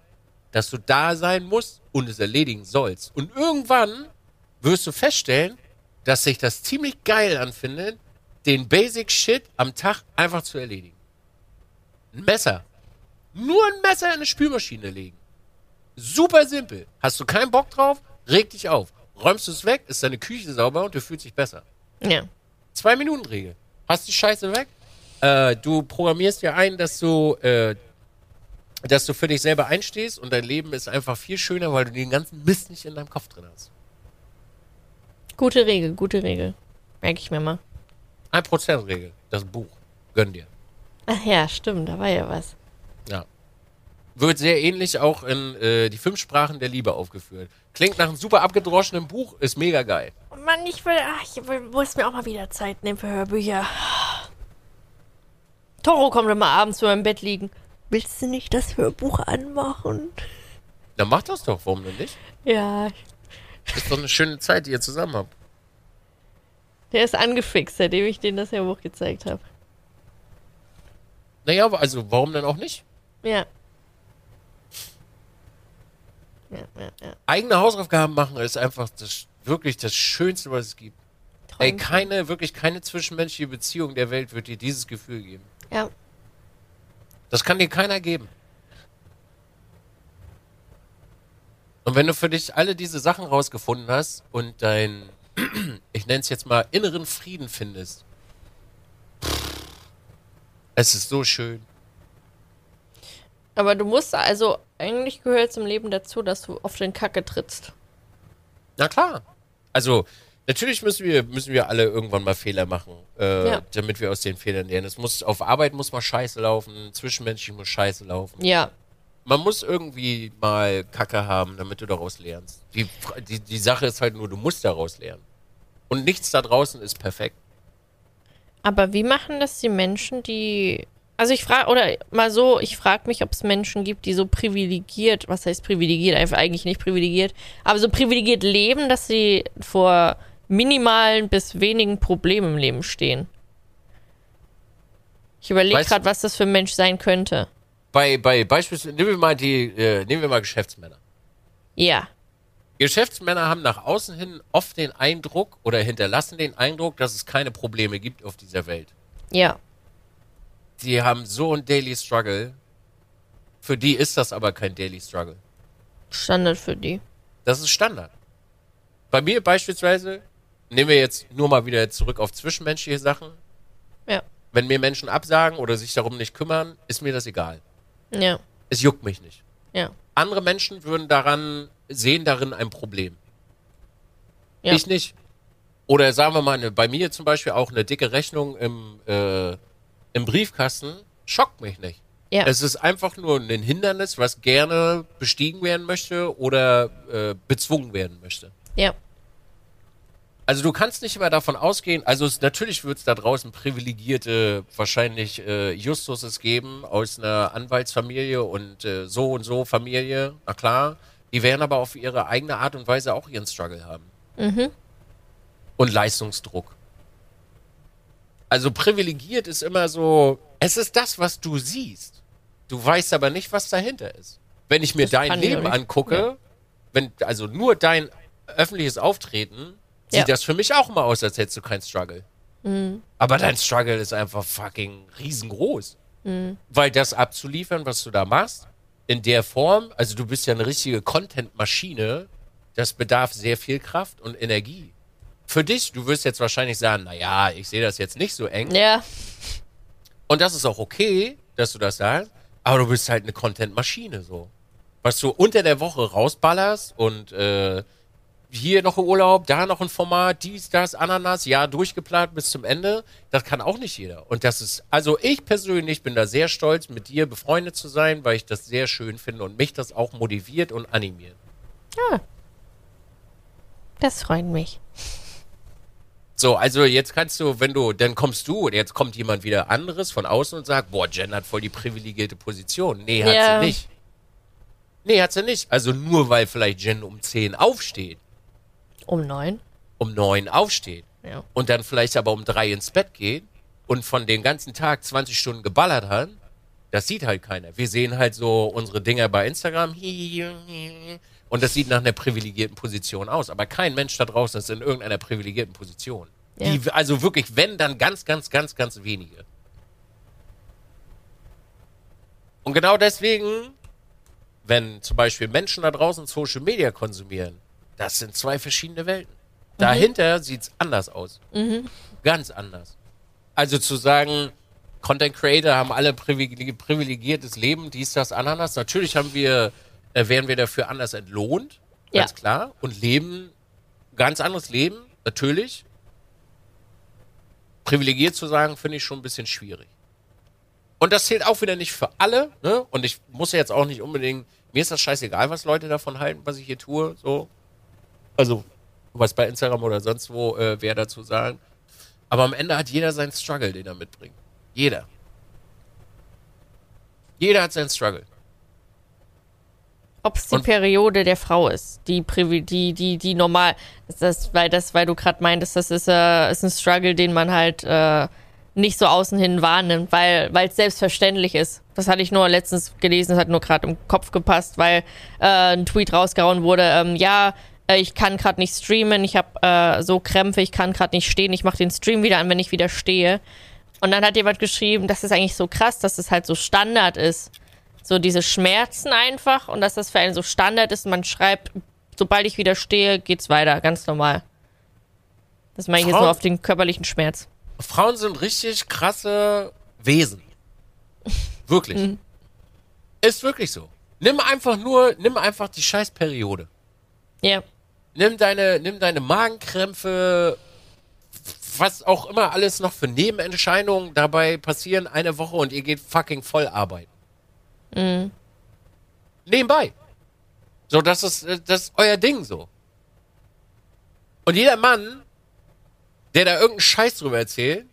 Speaker 1: dass du da sein musst und es erledigen sollst. Und irgendwann wirst du feststellen, dass sich das ziemlich geil anfindet, den Basic Shit am Tag einfach zu erledigen. Ein Messer. Nur ein Messer in eine Spülmaschine legen. Super simpel. Hast du keinen Bock drauf? Reg dich auf. Räumst du es weg, ist deine Küche sauber und du fühlst dich besser.
Speaker 2: Ja.
Speaker 1: Zwei Minuten Regel. Hast die Scheiße weg? Äh, du programmierst dir ein, dass du, äh, dass du für dich selber einstehst und dein Leben ist einfach viel schöner, weil du den ganzen Mist nicht in deinem Kopf drin hast.
Speaker 2: Gute Regel, gute Regel. Merke ich mir mal.
Speaker 1: 1% Regel. Das Buch. Gönn dir.
Speaker 2: Ach ja, stimmt, da war ja was.
Speaker 1: Ja. Wird sehr ähnlich auch in äh, die fünf Sprachen der Liebe aufgeführt. Klingt nach einem super abgedroschenen Buch, ist mega geil.
Speaker 2: Oh Mann, ich will, ach, ich will, muss mir auch mal wieder Zeit nehmen für Hörbücher. Toro kommt immer abends vor meinem Bett liegen. Willst du nicht das Hörbuch anmachen?
Speaker 1: Dann mach das doch, warum denn nicht?
Speaker 2: Ja,
Speaker 1: Ist doch eine schöne Zeit, die ihr zusammen habt.
Speaker 2: der ist angefixt, seitdem ich denen das Hörbuch gezeigt habe.
Speaker 1: Naja, aber also warum denn auch nicht?
Speaker 2: Ja. Ja.
Speaker 1: Eigene Hausaufgaben machen ist einfach das, wirklich das Schönste, was es gibt. Ey,
Speaker 2: Träumchen.
Speaker 1: keine, wirklich keine zwischenmenschliche Beziehung der Welt wird dir dieses Gefühl geben.
Speaker 2: Ja.
Speaker 1: Das kann dir keiner geben. Und wenn du für dich alle diese Sachen rausgefunden hast und dein, ich nenne es jetzt mal, inneren Frieden findest, es ist so schön.
Speaker 2: Aber du musst also, eigentlich gehört zum Leben dazu, dass du auf den Kacke trittst.
Speaker 1: Na klar. Also, natürlich müssen wir, müssen wir alle irgendwann mal Fehler machen, äh,
Speaker 2: Ja.
Speaker 1: damit wir aus den Fehlern lernen. Es muss, auf Arbeit muss mal scheiße laufen, zwischenmenschlich muss scheiße laufen.
Speaker 2: Ja.
Speaker 1: Man muss irgendwie mal Kacke haben, damit du daraus lernst. Die, die, die Sache ist halt nur, du musst daraus lernen. Und nichts da draußen ist perfekt.
Speaker 2: Aber wie machen das die Menschen, die. Also ich frage, oder mal so, ich frage mich, ob es Menschen gibt, die so privilegiert, was heißt privilegiert, einfach eigentlich nicht privilegiert, aber so privilegiert leben, dass sie vor minimalen bis wenigen Problemen im Leben stehen. Ich überlege gerade, was das für ein Mensch sein könnte.
Speaker 1: Bei, bei beispielsweise, nehmen wir mal die, äh, nehmen wir mal Geschäftsmänner.
Speaker 2: Ja.
Speaker 1: Geschäftsmänner haben nach außen hin oft den Eindruck oder hinterlassen den Eindruck, dass es keine Probleme gibt auf dieser Welt.
Speaker 2: Ja.
Speaker 1: Die haben so ein Daily Struggle. Für die ist das aber kein Daily Struggle.
Speaker 2: Standard für die.
Speaker 1: Das ist Standard. Bei mir beispielsweise, nehmen wir jetzt nur mal wieder zurück auf zwischenmenschliche Sachen.
Speaker 2: Ja.
Speaker 1: Wenn mir Menschen absagen oder sich darum nicht kümmern, ist mir das egal.
Speaker 2: Ja.
Speaker 1: Es juckt mich nicht.
Speaker 2: Ja.
Speaker 1: Andere Menschen würden daran, sehen darin ein Problem.
Speaker 2: Ja.
Speaker 1: Ich nicht. Oder sagen wir mal, eine, bei mir zum Beispiel auch eine dicke Rechnung im, äh, im Briefkasten schockt mich nicht.
Speaker 2: Ja.
Speaker 1: Es ist einfach nur ein Hindernis, was gerne bestiegen werden möchte oder äh, bezwungen werden möchte.
Speaker 2: Ja.
Speaker 1: Also du kannst nicht immer davon ausgehen, also es, natürlich wird es da draußen privilegierte, wahrscheinlich äh, Justuses geben aus einer Anwaltsfamilie und äh, so und so Familie, na klar, Die werden aber auf ihre eigene Art und Weise auch ihren Struggle haben. Und Leistungsdruck. Also privilegiert ist immer so, es ist das, was du siehst. Du weißt aber nicht, was dahinter ist. Wenn ich mir
Speaker 2: Das
Speaker 1: dein
Speaker 2: ich
Speaker 1: Leben
Speaker 2: nicht.
Speaker 1: angucke,
Speaker 2: Ja.
Speaker 1: wenn, also nur dein öffentliches Auftreten, sieht
Speaker 2: Ja.
Speaker 1: das für mich auch mal aus, als hättest du keinen Struggle.
Speaker 2: Mhm.
Speaker 1: Aber dein Struggle ist einfach fucking riesengroß.
Speaker 2: Mhm.
Speaker 1: Weil das abzuliefern, was du da machst, in der Form, also du bist ja eine richtige Content-Maschine, das bedarf sehr viel Kraft und Energie. Für dich, du wirst jetzt wahrscheinlich sagen, naja, ich sehe das jetzt nicht so eng.
Speaker 2: Ja,
Speaker 1: Und das ist auch okay, dass du das sagst, aber du bist halt eine Content-Maschine so. Was du unter der Woche rausballerst und äh, hier noch ein Urlaub, da noch ein Format, dies, das, Ananas, ja, durchgeplant bis zum Ende, das kann auch nicht jeder. Und das ist, also ich persönlich bin da sehr stolz, mit dir befreundet zu sein, weil ich das sehr schön finde und mich das auch motiviert und animiert.
Speaker 2: das freut mich.
Speaker 1: So, also jetzt kannst du, wenn du, dann kommst du und jetzt kommt jemand wieder anderes von außen und sagt, boah, Jen hat voll die privilegierte Position. Nee, hat
Speaker 2: Ja.
Speaker 1: sie nicht. Nee, hat sie nicht. Also nur weil vielleicht Jen um 10 aufsteht,
Speaker 2: Um neun.
Speaker 1: um 9 aufsteht
Speaker 2: Ja.
Speaker 1: und dann vielleicht aber um 3 ins Bett geht und von den ganzen Tag 20 Stunden geballert hat, das sieht halt keiner. Wir sehen halt so unsere Dinger bei Instagram und das sieht nach einer privilegierten Position aus. Aber kein Mensch da draußen ist in irgendeiner privilegierten Position.
Speaker 2: Ja.
Speaker 1: Die, also wirklich, wenn, dann ganz, ganz, ganz, ganz wenige. Und genau deswegen, wenn zum Beispiel Menschen da draußen Social Media konsumieren, das sind zwei verschiedene Welten. Dahinter sieht's anders aus. Ganz anders. Also zu sagen, Content Creator haben alle privilegi privilegiertes Leben, dies, das, Ananas. Natürlich haben wir, äh, werden wir dafür anders entlohnt, ganz
Speaker 2: Ja.
Speaker 1: klar. Und leben ganz anderes Leben, natürlich. Privilegiert zu sagen, finde ich schon ein bisschen schwierig. Und das zählt auch wieder nicht für alle, ne? Und ich muss ja jetzt auch nicht unbedingt, mir ist das scheißegal, was Leute davon halten, was ich hier tue, so. Also, was bei Instagram oder sonst wo äh, wer dazu sagen. Aber am Ende hat jeder seinen Struggle, den er mitbringt. Jeder. Jeder hat seinen Struggle.
Speaker 2: Ob es die
Speaker 1: Und-
Speaker 2: Periode der Frau ist, die die, die, die normal, ist das, weil das, weil du gerade meintest, das ist, äh, ist ein Struggle, den man halt äh, nicht so außen hin wahrnimmt, weil es selbstverständlich ist. Das hatte ich nur letztens gelesen, das hat nur gerade im Kopf gepasst, weil äh, ein Tweet rausgehauen wurde, ähm, ja, äh, ich kann gerade nicht streamen, ich habe äh, so Krämpfe, ich kann gerade nicht stehen, ich mache den Stream wieder an, wenn ich wieder stehe. Und dann hat jemand geschrieben, das ist eigentlich so krass, dass es halt so Standard ist. So diese Schmerzen einfach und dass das für einen so Standard ist. Man schreibt, sobald ich wieder stehe, geht's weiter, ganz normal. Das meine ich jetzt
Speaker 1: Frau-
Speaker 2: nur auf den körperlichen Schmerz.
Speaker 1: Frauen sind richtig krasse Wesen. Wirklich. Ist wirklich so. Nimm einfach nur, nimm einfach die Scheißperiode.
Speaker 2: Ja,
Speaker 1: Nimm deine, nimm deine Magenkrämpfe, was auch immer alles noch für Nebenentscheidungen dabei passieren, eine Woche und ihr geht fucking voll arbeiten. Nebenbei. So, das ist, äh, das ist euer Ding so. Und jeder Mann, der da irgendeinen Scheiß drüber erzählt,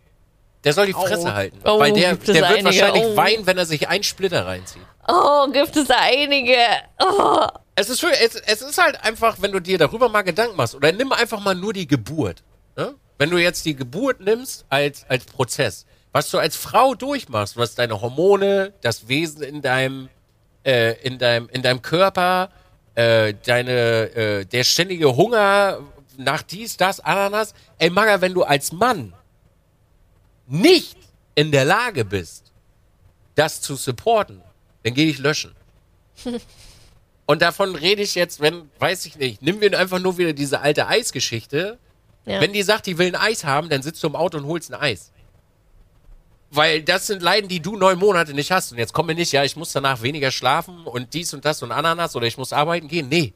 Speaker 1: der soll die Fresse halten.
Speaker 2: Oh,
Speaker 1: weil der, der wird
Speaker 2: einige.
Speaker 1: wahrscheinlich
Speaker 2: Oh.
Speaker 1: weinen, wenn er sich einen Splitter reinzieht.
Speaker 2: Oh, gibt es da einige. Oh.
Speaker 1: Es ist, es, es ist halt einfach, wenn du dir darüber mal Gedanken machst, oder nimm einfach mal nur die Geburt. Ne? Wenn du jetzt die Geburt nimmst als, als Prozess, was du als Frau durchmachst, was deine Hormone, das Wesen in deinem, äh, in deinem, in deinem Körper, äh, deine, äh, der ständige Hunger nach dies, das, Ananas. Ey, Maga, wenn du als Mann nicht in der Lage bist, das zu supporten, dann geh dich löschen. Und davon rede ich jetzt, wenn, weiß ich nicht, nimm wir einfach nur wieder diese alte Eisgeschichte.
Speaker 2: Ja.
Speaker 1: Wenn die sagt, die will ein Eis haben, dann sitzt du im Auto und holst ein Eis. Weil das sind Leiden, die du neun Monate nicht hast. Und jetzt komm mir nicht, ja, ich muss danach weniger schlafen und dies und das und Ananas oder ich muss arbeiten gehen. Nee.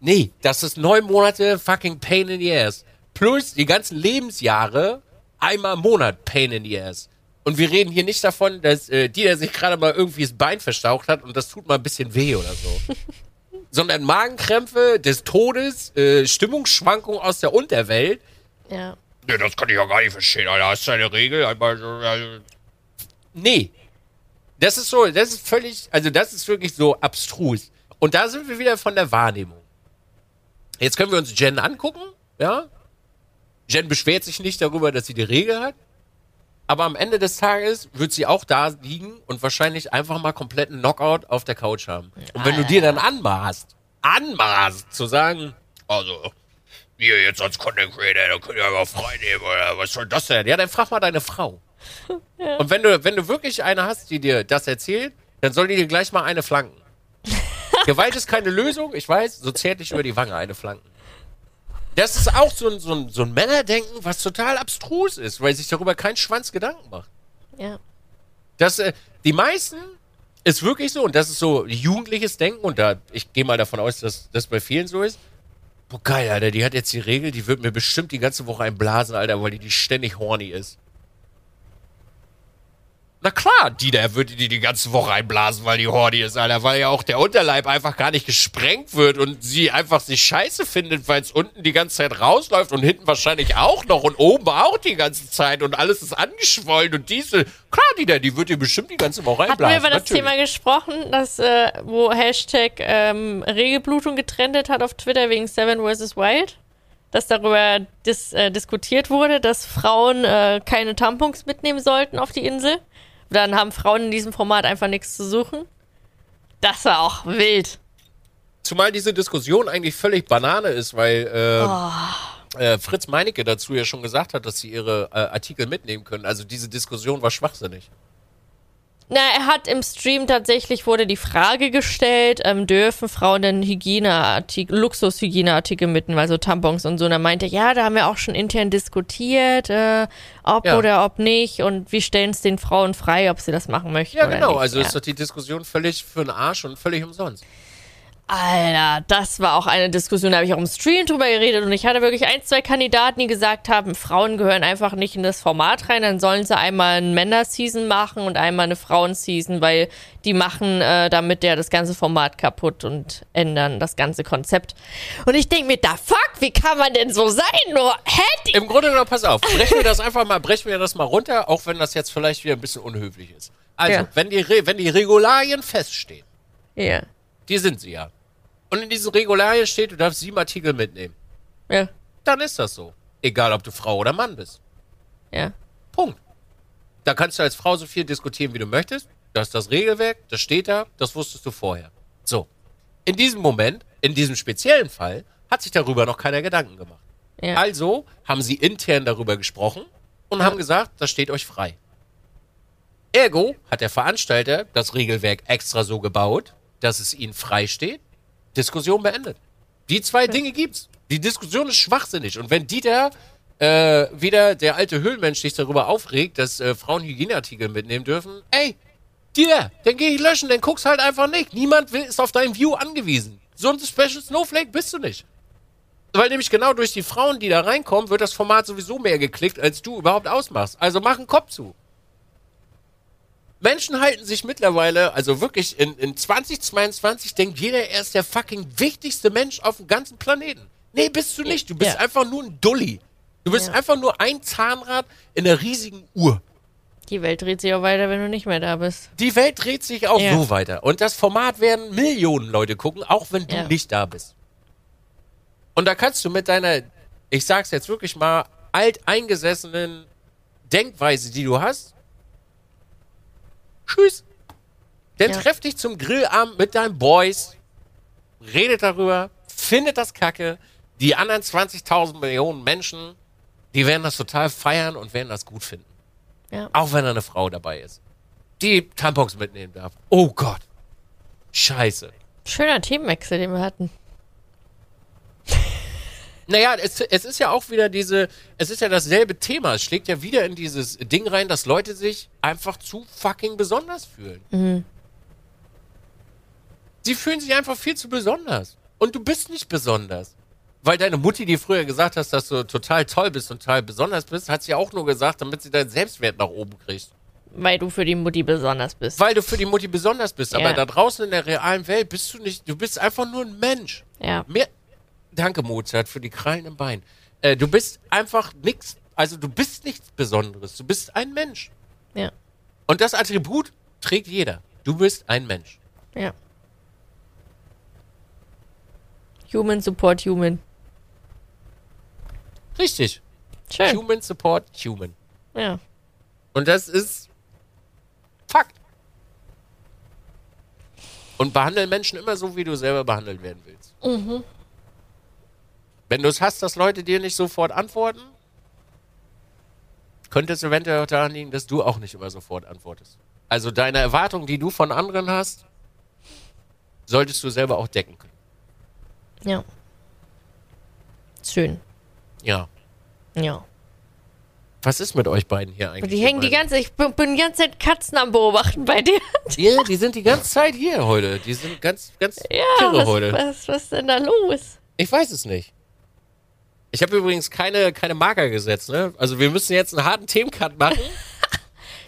Speaker 1: Nee, das ist neun Monate fucking Pain in the Ass. Plus die ganzen Lebensjahre einmal im Monat Pain in the Ass. Und wir reden hier nicht davon, dass äh, die, der sich gerade mal irgendwie das Bein verstaucht hat und das tut mal ein bisschen weh oder so. Sondern Magenkrämpfe des Todes, äh, Stimmungsschwankungen aus der Unterwelt.
Speaker 2: Ja.
Speaker 1: Nee, das kann ich ja gar nicht verstehen, Alter. Hast du eine Regel? Einmal so, also Nee. Das ist so, das ist völlig, also das ist wirklich so abstrus. Und da sind wir wieder von der Wahrnehmung. Jetzt können wir uns Jen angucken, ja. Jen beschwert sich nicht darüber, dass sie die Regel hat. Aber am Ende des Tages wird sie auch da liegen und wahrscheinlich einfach mal kompletten Knockout auf der Couch haben. Und wenn du dir dann anmaßt, anmaßt, zu sagen, also, ihr jetzt als Content Creator, da könnt ihr aber frei nehmen, oder was soll das denn? Ja, dann frag mal deine Frau. Und wenn du, wenn du wirklich eine hast, die dir das erzählt, dann soll die dir gleich mal eine flanken. Gewalt ist keine Lösung, ich weiß, so zärtlich über die Wange eine flanken. Das ist auch so ein, so, ein, so ein Männerdenken, was total abstrus ist, weil sich darüber kein Schwanz Gedanken macht.
Speaker 2: Ja.
Speaker 1: Das, äh, die meisten ist wirklich so, und das ist so jugendliches Denken, und da, ich gehe mal davon aus, dass das bei vielen so ist. Boah, geil, Alter, die hat jetzt die Regel, die wird mir bestimmt die ganze Woche einblasen, Alter, weil die, die ständig horny ist. Na klar, die da würde die die ganze Woche einblasen, weil die horny ist, Alter, weil ja auch der Unterleib einfach gar nicht gesprengt wird und sie einfach sich scheiße findet, weil es unten die ganze Zeit rausläuft und hinten wahrscheinlich auch noch und oben auch die ganze Zeit und alles ist angeschwollen und diese, klar, die da, die wird dir bestimmt die ganze Woche
Speaker 2: Hatten
Speaker 1: einblasen.
Speaker 2: wir über das
Speaker 1: natürlich.
Speaker 2: Thema gesprochen, dass, äh, wo Hashtag ähm, Regelblutung getrennt hat auf Twitter wegen Seven vs. Wild? Dass darüber dis äh, diskutiert wurde, dass Frauen äh, keine Tampons mitnehmen sollten auf die Insel. Dann haben Frauen in diesem Format einfach nichts zu suchen. Das war auch wild.
Speaker 1: Zumal diese Diskussion eigentlich völlig Banane ist, weil äh, äh, Fritz Meinecke dazu ja schon gesagt hat, dass sie ihre äh, Artikel mitnehmen können. Also diese Diskussion war schwachsinnig.
Speaker 2: Na, er hat im Stream tatsächlich wurde die Frage gestellt, ähm, dürfen Frauen denn Hygieneartikel, Luxushygieneartikel mitnehmen, also Tampons und so. Und er meinte, ja, da haben wir auch schon intern diskutiert, äh, ob
Speaker 1: Ja.
Speaker 2: oder ob nicht und wir stellen es den Frauen frei, ob sie das machen möchten.
Speaker 1: Ja, genau.
Speaker 2: Nicht.
Speaker 1: Also
Speaker 2: ja.
Speaker 1: ist doch die Diskussion völlig für den Arsch und völlig umsonst.
Speaker 2: Alter, das war auch eine Diskussion, da habe ich auch im Stream drüber geredet und ich hatte wirklich ein, zwei Kandidaten, die gesagt haben, Frauen gehören einfach nicht in das Format rein, dann sollen sie einmal einen Männer-Season machen und einmal eine Frauen-Season, weil die machen äh, damit ja das ganze Format kaputt und ändern das ganze Konzept. Und ich denke mir, da fuck, wie kann man denn so sein? Nur, hä? Die-
Speaker 1: Im Grunde genommen, pass auf, brechen wir das einfach mal, brechen wir das mal runter, auch wenn das jetzt vielleicht wieder ein bisschen unhöflich ist. Also,
Speaker 2: Ja.
Speaker 1: wenn, die Re wenn die Regularien feststehen,
Speaker 2: Ja,
Speaker 1: die sind sie ja. Und in diesen Regularien steht, du darfst sieben Artikel mitnehmen.
Speaker 2: ja,
Speaker 1: Dann ist das so. Egal, ob du Frau oder Mann bist.
Speaker 2: ja.
Speaker 1: Punkt. Da kannst du als Frau so viel diskutieren, wie du möchtest. Das ist das Regelwerk, das steht da, das wusstest du vorher. So. In diesem Moment, in diesem speziellen Fall, hat sich darüber noch keiner Gedanken gemacht.
Speaker 2: ja.
Speaker 1: Also haben sie intern darüber gesprochen und haben gesagt, das steht euch frei. Ergo hat der Veranstalter das Regelwerk extra so gebaut, dass es ihnen frei steht. Diskussion beendet. Die zwei Dinge gibt's. Die Diskussion ist schwachsinnig. Und wenn Dieter äh, wieder der alte Höhlenmensch sich darüber aufregt, dass äh, Frauen Hygieneartikel mitnehmen dürfen, ey, Dieter, dann geh ich löschen, dann guck's halt einfach nicht. Niemand will, ist auf dein View angewiesen. So ein Special Snowflake bist du nicht. Weil nämlich genau durch die Frauen, die da reinkommen, wird das Format sowieso mehr geklickt, als du überhaupt ausmachst. Also mach einen Kopf zu. Menschen halten sich mittlerweile, also wirklich in, in 2022 denkt jeder, er ist der fucking wichtigste Mensch auf dem ganzen Planeten. Nee, bist du nicht. Du bist
Speaker 2: Ja.
Speaker 1: einfach nur ein Dulli. Du bist
Speaker 2: Ja.
Speaker 1: einfach nur ein Zahnrad in der riesigen Uhr.
Speaker 2: Die Welt dreht sich auch weiter, wenn du nicht mehr da bist.
Speaker 1: Die Welt dreht sich auch
Speaker 2: Ja.
Speaker 1: so weiter. Und das Format werden Millionen Leute gucken, auch wenn du nicht da bist. Und da kannst du mit deiner, ich sag's jetzt wirklich mal, alteingesessenen Denkweise, die du hast, tschüss. Dann
Speaker 2: Ja.
Speaker 1: treff dich zum Grillabend mit deinen Boys, redet darüber, findet das Kacke. Die anderen 20.000 Millionen Menschen, die werden das total feiern und werden das gut finden.
Speaker 2: Ja.
Speaker 1: Auch wenn da eine Frau dabei ist. Die Tampons mitnehmen darf. Oh Gott. Scheiße.
Speaker 2: Schöner Themenwechsel, den wir hatten.
Speaker 1: Naja, es, es ist ja auch wieder diese, es ist ja dasselbe Thema. Es schlägt ja wieder in dieses Ding rein, dass Leute sich einfach zu fucking besonders fühlen. Sie fühlen sich einfach viel zu besonders. Und du bist nicht besonders. Weil deine Mutti dir früher gesagt hast, dass du total toll bist und total besonders bist, hat sie auch nur gesagt, damit sie deinen Selbstwert nach oben kriegt.
Speaker 2: Weil du für die Mutti besonders bist.
Speaker 1: Weil du für die Mutti besonders bist. Aber
Speaker 2: Ja.
Speaker 1: da draußen in der realen Welt bist du nicht, du bist einfach nur ein Mensch.
Speaker 2: ja.
Speaker 1: Mehr, danke Mozart für die Krallen im Bein. Äh, du bist einfach nichts, also du bist nichts Besonderes. Du bist ein Mensch.
Speaker 2: Ja.
Speaker 1: Und das Attribut trägt jeder. Du bist ein Mensch.
Speaker 2: Ja. Human support human.
Speaker 1: Richtig.
Speaker 2: Schön.
Speaker 1: Human support human.
Speaker 2: Ja.
Speaker 1: Und das ist Fakt. Und behandle Menschen immer so, wie du selber behandelt werden willst. Wenn du es hast, dass Leute dir nicht sofort antworten, könnte es eventuell auch daran liegen, dass du auch nicht immer sofort antwortest. Also deine Erwartungen, die du von anderen hast, solltest du selber auch decken können.
Speaker 2: Ja. Schön.
Speaker 1: Ja.
Speaker 2: Ja.
Speaker 1: Was ist mit euch beiden hier eigentlich?
Speaker 2: Die hängen die ganze, ich bin, bin die ganze Zeit Katzen am Beobachten bei dir.
Speaker 1: Ja, die sind die ganze Zeit hier heute. Die sind ganz, ganz
Speaker 2: Ja,
Speaker 1: kirre
Speaker 2: was,
Speaker 1: heute.
Speaker 2: was, was ist denn da los?
Speaker 1: Ich weiß es nicht. Ich habe übrigens keine, keine Marker gesetzt, ne? Also wir müssen jetzt einen harten Themencut machen.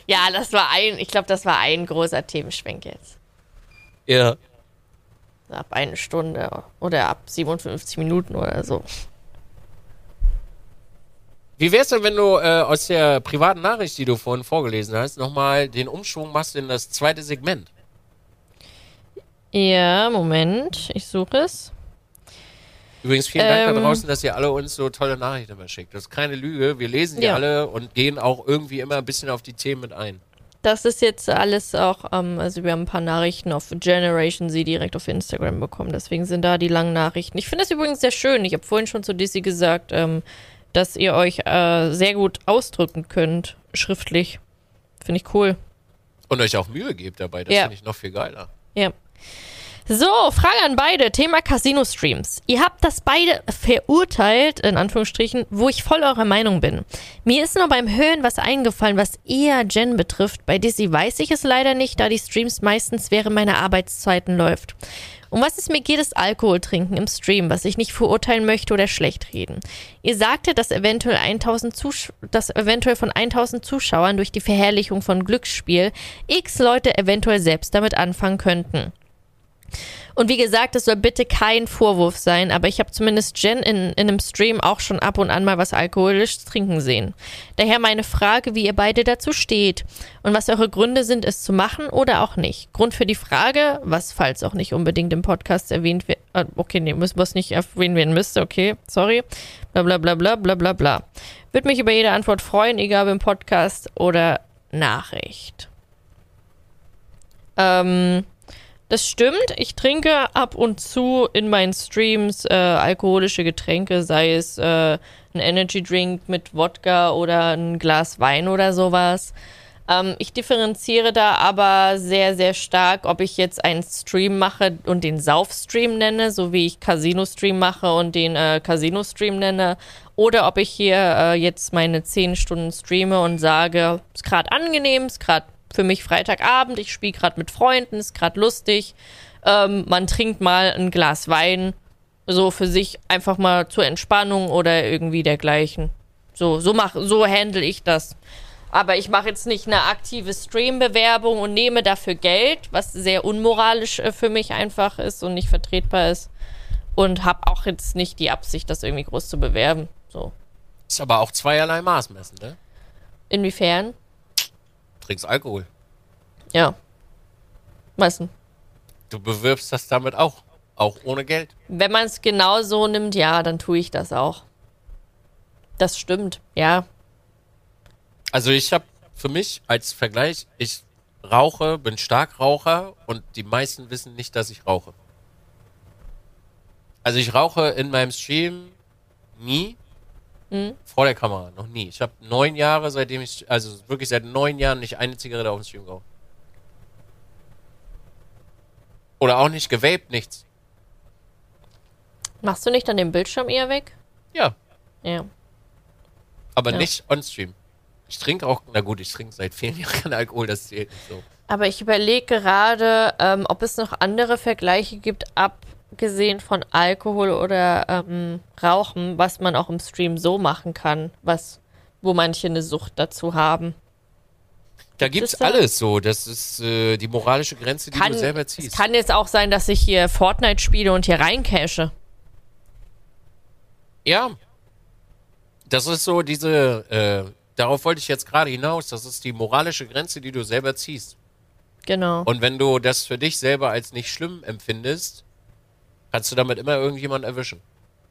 Speaker 2: Ja, das war ein, ich glaube, das war ein großer Themenschwenk jetzt.
Speaker 1: ja.
Speaker 2: Ab eine Stunde oder ab 57 Minuten oder so.
Speaker 1: Wie wär's denn, wenn du äh, aus der privaten Nachricht, die du vorhin vorgelesen hast, nochmal den Umschwung machst in das zweite Segment?
Speaker 2: Ja, Moment, ich suche es.
Speaker 1: Übrigens vielen Dank da
Speaker 2: Ähm.
Speaker 1: draußen, dass ihr alle uns so tolle Nachrichten immer schickt. Das ist keine Lüge. Wir lesen die
Speaker 2: Ja.
Speaker 1: alle und gehen auch irgendwie immer ein bisschen auf die Themen mit ein.
Speaker 2: Das ist jetzt alles auch, ähm, also wir haben ein paar Nachrichten auf Generation Z direkt auf Instagram bekommen. Deswegen sind da die langen Nachrichten. Ich finde das übrigens sehr schön. Ich habe vorhin schon zu Dizzy gesagt, ähm, dass ihr euch äh, sehr gut ausdrücken könnt, schriftlich. Finde ich cool.
Speaker 1: Und euch auch Mühe gebt dabei. Das
Speaker 2: Ja.
Speaker 1: finde ich noch viel geiler.
Speaker 2: Ja. So, Frage an beide. Thema Casino-Streams. Ihr habt das beide verurteilt, in Anführungsstrichen, wo ich voll eurer Meinung bin. Mir ist nur beim Hören was eingefallen, was eher Jen betrifft. Bei Dizzy weiß ich es leider nicht, da die Streams meistens während meiner Arbeitszeiten läuft. Um was es mir geht, ist Alkohol trinken im Stream, was ich nicht verurteilen möchte oder schlecht reden. Ihr sagtet, dass eventuell 1000 Zusch dass eventuell von 1000 Zuschauern durch die Verherrlichung von Glücksspiel x Leute eventuell selbst damit anfangen könnten. Und wie gesagt, es soll bitte kein Vorwurf sein, aber ich habe zumindest Jen in, in einem Stream auch schon ab und an mal was Alkoholisches trinken sehen. Daher meine Frage, wie ihr beide dazu steht und was eure Gründe sind, es zu machen oder auch nicht. Grund für die Frage, was falls auch nicht unbedingt im Podcast erwähnt wird, äh, okay, nee, muss was nicht erwähnt werden müsste, okay, sorry, bla bla bla bla bla bla bla. Würde mich über jede Antwort freuen, egal ob im Podcast oder Nachricht. Ähm, das stimmt. Ich trinke ab und zu in meinen Streams äh, alkoholische Getränke, sei es äh, ein Energy Drink mit Wodka oder ein Glas Wein oder sowas. Ähm, ich differenziere da aber sehr, sehr stark, ob ich jetzt einen Stream mache und den Sauf-Stream nenne, so wie ich Casino-Stream mache und den äh, Casino-Stream nenne, oder ob ich hier äh, jetzt meine 10 Stunden streame und sage, ist gerade angenehm, ist gerade für mich Freitagabend, ich spiele gerade mit Freunden, ist gerade lustig. Ähm, man trinkt mal ein Glas Wein, so für sich einfach mal zur Entspannung oder irgendwie dergleichen. So, so mach, so handle ich das. Aber ich mache jetzt nicht eine aktive Stream-Bewerbung und nehme dafür Geld, was sehr unmoralisch äh, für mich einfach ist und nicht vertretbar ist. Und habe auch jetzt nicht die Absicht, das irgendwie groß zu bewerben. So.
Speaker 1: Ist aber auch zweierlei Maß messen, ne?
Speaker 2: Inwiefern?
Speaker 1: Trinkst Alkohol.
Speaker 2: Ja. Du?
Speaker 1: Du bewirbst das damit auch. Auch ohne Geld.
Speaker 2: Wenn man es genau so nimmt, ja, dann tue ich das auch. Das stimmt, ja.
Speaker 1: Also ich habe für mich als Vergleich, ich rauche, bin Starkraucher und die meisten wissen nicht, dass ich rauche. Also ich rauche in meinem Stream nie vor der Kamera, noch nie. Ich habe neun Jahre, seitdem ich, also wirklich seit neun Jahren nicht eine Zigarette auf dem Stream geraucht. Oder auch nicht gewaped, nichts.
Speaker 2: Machst du nicht dann den Bildschirm eher weg?
Speaker 1: Ja,
Speaker 2: Ja.
Speaker 1: aber
Speaker 2: Ja.
Speaker 1: nicht on Stream. Ich trinke auch, na gut, ich trinke seit vielen Jahren Alkohol, das zählt nicht so.
Speaker 2: Aber ich überlege gerade, ähm, ob es noch andere Vergleiche gibt, abgesehen von Alkohol oder ähm, Rauchen, was man auch im Stream so machen kann, was, wo manche eine Sucht dazu haben.
Speaker 1: Da
Speaker 2: Gibt
Speaker 1: gibt's
Speaker 2: es
Speaker 1: alles so. Das ist äh, die moralische Grenze, die
Speaker 2: Kann,
Speaker 1: du selber
Speaker 2: es
Speaker 1: ziehst.
Speaker 2: kann jetzt auch sein, dass ich hier Fortnite spiele und hier reincache.
Speaker 1: Ja. Das ist so diese, äh, darauf wollte ich jetzt gerade hinaus. Das ist die moralische Grenze, die du selber ziehst.
Speaker 2: Genau.
Speaker 1: Und wenn du das für dich selber als nicht schlimm empfindest, kannst du damit immer irgendjemanden erwischen.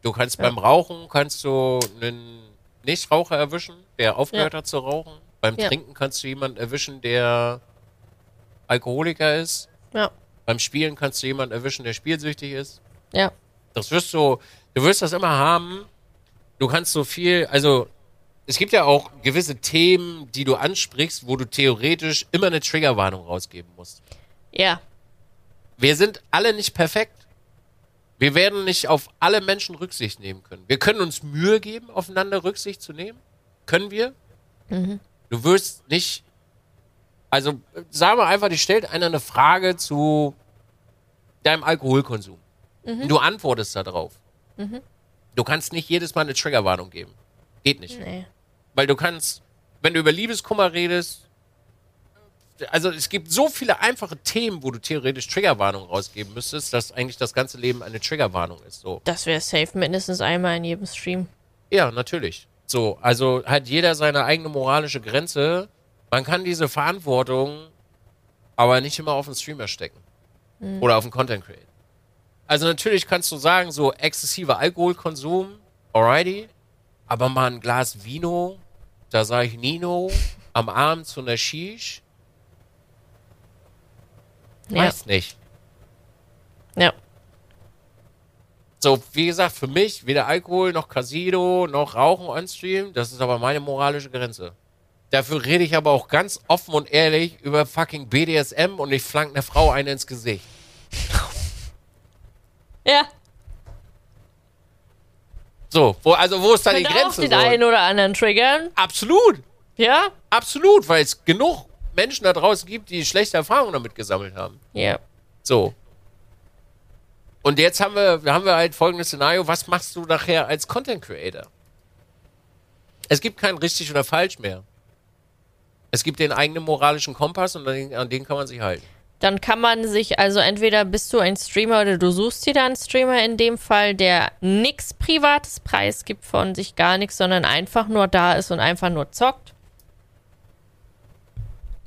Speaker 1: Du kannst beim Rauchen, kannst du einen Nichtraucher erwischen, der aufgehört hat zu rauchen. Beim
Speaker 2: Ja.
Speaker 1: Trinken kannst du jemanden erwischen, der Alkoholiker ist.
Speaker 2: Ja.
Speaker 1: Beim Spielen kannst du jemanden erwischen, der spielsüchtig ist.
Speaker 2: Ja.
Speaker 1: Das wirst du, du wirst das immer haben. Du kannst so viel, also es gibt ja auch gewisse Themen, die du ansprichst, wo du theoretisch immer eine Triggerwarnung rausgeben musst.
Speaker 2: Ja.
Speaker 1: Wir sind alle nicht perfekt. Wir werden nicht auf alle Menschen Rücksicht nehmen können. Wir können uns Mühe geben, aufeinander Rücksicht zu nehmen. Können wir? Du wirst nicht. Also, sagen wir einfach, die stellt einer eine Frage zu deinem Alkoholkonsum. Du antwortest da drauf. Du kannst nicht jedes Mal eine Triggerwarnung geben. Geht nicht.
Speaker 2: Nee.
Speaker 1: Weil du kannst, wenn du über Liebeskummer redest, also es gibt so viele einfache Themen, wo du theoretisch Triggerwarnung rausgeben müsstest, dass eigentlich das ganze Leben eine Triggerwarnung ist. So.
Speaker 2: Das wäre safe mindestens einmal in jedem Stream.
Speaker 1: Ja, natürlich. So, also hat jeder seine eigene moralische Grenze. Man kann diese Verantwortung aber nicht immer auf den Streamer stecken. Oder auf den Content Creator. Also natürlich kannst du sagen, so exzessiver Alkoholkonsum, alrighty, aber mal ein Glas Vino, da sage ich Nino, am Abend zu einer Shish,
Speaker 2: Ja.
Speaker 1: weiß nicht.
Speaker 2: Ja.
Speaker 1: So, wie gesagt, für mich weder Alkohol noch Casino noch Rauchen on Stream, das ist aber meine moralische Grenze. Dafür rede ich aber auch ganz offen und ehrlich über fucking BDSM und ich flank eine Frau eine ins Gesicht.
Speaker 2: Ja.
Speaker 1: So, wo, also wo ist da die
Speaker 2: Könnte auch
Speaker 1: Grenze?
Speaker 2: den
Speaker 1: So?
Speaker 2: einen oder anderen triggern.
Speaker 1: Absolut,
Speaker 2: Ja?
Speaker 1: absolut, weil es genug Menschen da draußen gibt, die schlechte Erfahrungen damit gesammelt haben.
Speaker 2: Ja.
Speaker 1: So. Und jetzt haben wir, haben wir halt folgendes Szenario. Was machst du nachher als Content Creator? Es gibt kein richtig oder falsch mehr. Es gibt den eigenen moralischen Kompass und an den, an den kann man sich halten.
Speaker 2: Dann kann man sich, also entweder bist du ein Streamer oder du suchst dir da einen Streamer in dem Fall, der nichts Privates preisgibt von sich gar nichts, sondern einfach nur da ist und einfach nur zockt.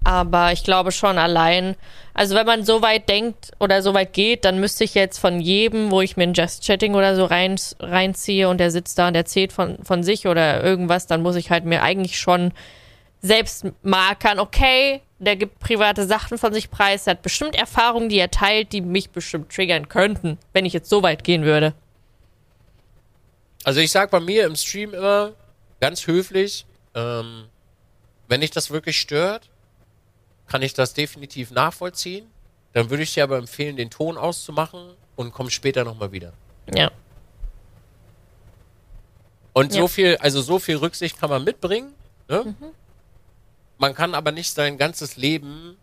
Speaker 2: Aber ich glaube schon allein, also wenn man so weit denkt oder so weit geht, dann müsste ich jetzt von jedem, wo ich mir ein Just Chatting oder so rein, reinziehe und der sitzt da und erzählt von, von sich oder irgendwas, dann muss ich halt mir eigentlich schon selbst markern, okay, der gibt private Sachen von sich preis, der hat bestimmt Erfahrungen, die er teilt, die mich bestimmt triggern könnten, wenn ich jetzt so weit gehen würde.
Speaker 1: Also ich sag bei mir im Stream immer ganz höflich, ähm, wenn dich das wirklich stört, kann ich das definitiv nachvollziehen. Dann würde ich dir aber empfehlen, den Ton auszumachen und komm später nochmal wieder.
Speaker 2: Ja.
Speaker 1: Und
Speaker 2: Ja.
Speaker 1: so viel, also so viel Rücksicht kann man mitbringen. Ne? Man kann aber nicht sein ganzes Leben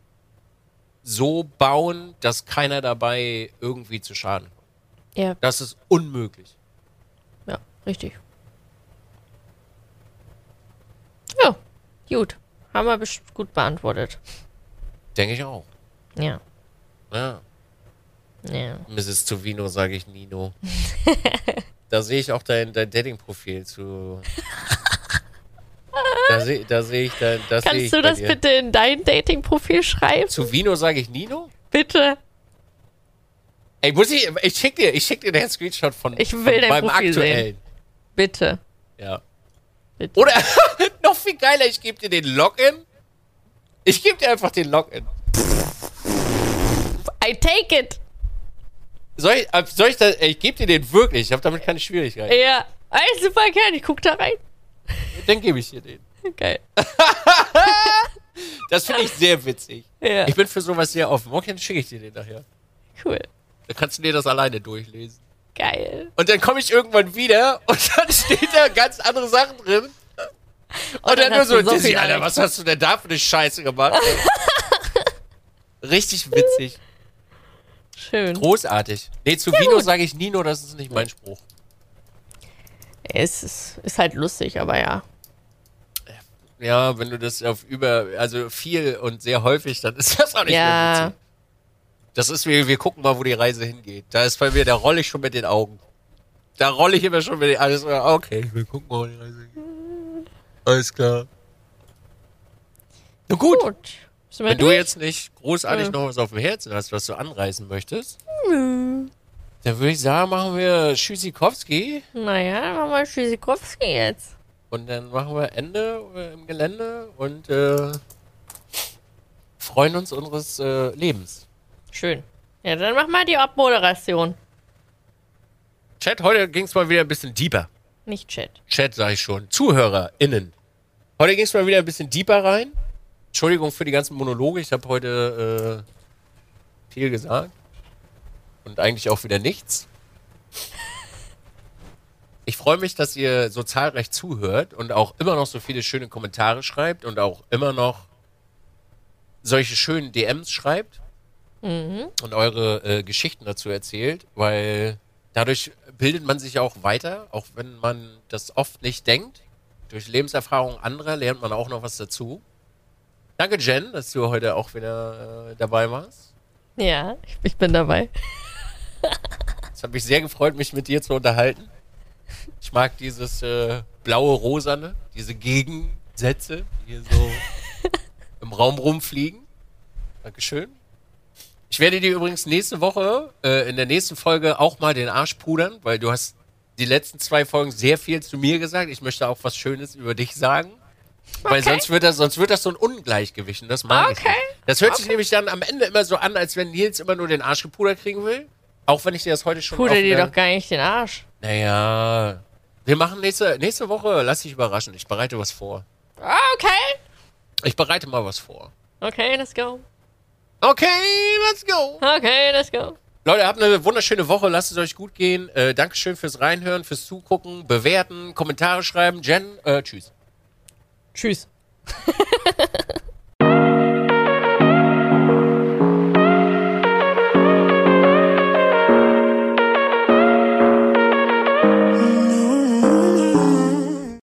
Speaker 1: so bauen, dass keiner dabei irgendwie zu Schaden kommt.
Speaker 2: Ja,
Speaker 1: Das ist unmöglich.
Speaker 2: ja, richtig. Ja, gut. Haben wir gut beantwortet.
Speaker 1: Denke ich auch.
Speaker 2: Ja.
Speaker 1: Ja.
Speaker 2: Ja.
Speaker 1: Mrs. Zuvino sage ich Nino. da sehe ich auch dein, dein Dating-Profil zu. Da sehe da seh ich seh
Speaker 2: Kannst
Speaker 1: ich
Speaker 2: du das
Speaker 1: dir.
Speaker 2: bitte in dein Dating-Profil schreiben?
Speaker 1: Zu Vino sage ich Nino?
Speaker 2: Bitte.
Speaker 1: Ey, muss ich. Ich schick dir, ich schick dir den Screenshot von,
Speaker 2: Ich will
Speaker 1: von
Speaker 2: dein
Speaker 1: meinem
Speaker 2: Profil
Speaker 1: aktuellen.
Speaker 2: Bitte.
Speaker 1: Ja.
Speaker 2: Bitte.
Speaker 1: Oder noch viel geiler, ich gebe dir den Login. Ich gebe dir einfach den Login.
Speaker 2: I take it.
Speaker 1: Soll ich, äh, soll ich das, ich gebe dir den wirklich. Ich habe damit keine Schwierigkeiten.
Speaker 2: Ja. Ey, super gern. Ich guck da rein.
Speaker 1: Dann gebe ich dir den.
Speaker 2: Geil.
Speaker 1: Das finde ich sehr witzig.
Speaker 2: Ja.
Speaker 1: Ich bin für sowas sehr offen. Okay, schicke ich dir den nachher.
Speaker 2: Cool.
Speaker 1: Dann kannst du dir das alleine durchlesen.
Speaker 2: Geil.
Speaker 1: Und dann komme ich irgendwann wieder und dann steht da ganz andere Sachen drin. Und,
Speaker 2: dann
Speaker 1: nur so, Dizzy, Alter, was hast du denn da für eine Scheiße gemacht? Richtig witzig.
Speaker 2: Schön.
Speaker 1: Großartig. Nee, zu Vino sage ich Nino, das ist nicht mein Spruch.
Speaker 2: Es ist, ist halt lustig, aber ja.
Speaker 1: Ja, wenn du das auf über, also viel und sehr häufig, dann ist das auch nicht mehr
Speaker 2: Ja.
Speaker 1: witzig. Das ist wie, wir gucken mal, wo die Reise hingeht. Da ist bei mir, da rolle ich schon mit den Augen. Da rolle ich immer schon mit den Augen. Okay, wir gucken mal, wo die Reise hingeht. Alles klar. Na gut,
Speaker 2: Gut. Wir
Speaker 1: wenn du jetzt nicht großartig
Speaker 2: Nö.
Speaker 1: noch was auf dem Herzen hast, was du anreißen möchtest, Dann würde ich sagen, machen wir Tschüssikowski
Speaker 2: Naja, dann machen wir Tschüssikowski jetzt.
Speaker 1: und dann machen wir Ende äh, im Gelände und äh, freuen uns unseres äh, Lebens.
Speaker 2: Schön. Ja, dann mach mal die Abmoderation.
Speaker 1: Chat, heute ging es mal wieder ein bisschen deeper.
Speaker 2: Nicht Chat.
Speaker 1: Chat sage ich schon. ZuhörerInnen. Heute ging es mal wieder ein bisschen deeper rein. Entschuldigung für die ganzen Monologe. Ich habe heute äh, viel gesagt. Und eigentlich auch wieder nichts. Ich freue mich, dass ihr so zahlreich zuhört und auch immer noch so viele schöne Kommentare schreibt und auch immer noch solche schönen DMs schreibt und eure äh, Geschichten dazu erzählt, weil dadurch bildet man sich auch weiter, auch wenn man das oft nicht denkt. Durch Lebenserfahrung anderer lernt man auch noch was dazu. Danke, Jen, dass du heute auch wieder äh, dabei warst.
Speaker 2: Ja, ich, ich bin dabei.
Speaker 1: Es hat mich sehr gefreut, mich mit dir zu unterhalten. Ich mag dieses äh, blaue Rosane, diese Gegensätze, die hier so im Raum rumfliegen. Dankeschön. Ich werde dir übrigens nächste Woche, äh, in der nächsten Folge auch mal den Arsch pudern, weil du hast die letzten zwei Folgen sehr viel zu mir gesagt. Ich möchte auch was Schönes über dich sagen. Weil
Speaker 2: Okay.
Speaker 1: sonst wird das, sonst wird das so ein Ungleichgewicht und das mag ich
Speaker 2: Okay.
Speaker 1: nicht. Das hört sich nämlich dann am Ende immer so an, als wenn Nils immer nur den Arsch gepudert kriegen will. Auch wenn ich dir das heute schon
Speaker 2: Puder
Speaker 1: auf
Speaker 2: dir doch gar nicht den Arsch.
Speaker 1: naja, wir machen nächste, nächste Woche, lass dich überraschen. Ich bereite was vor.
Speaker 2: Ah, Okay.
Speaker 1: Ich bereite mal was vor.
Speaker 2: Okay, let's go.
Speaker 1: Okay, let's go.
Speaker 2: Okay, let's go.
Speaker 1: Leute, habt eine wunderschöne Woche. Lasst es euch gut gehen. Äh, Dankeschön fürs Reinhören, fürs Zugucken, bewerten, Kommentare schreiben. Jen, äh, tschüss.
Speaker 2: Tschüss.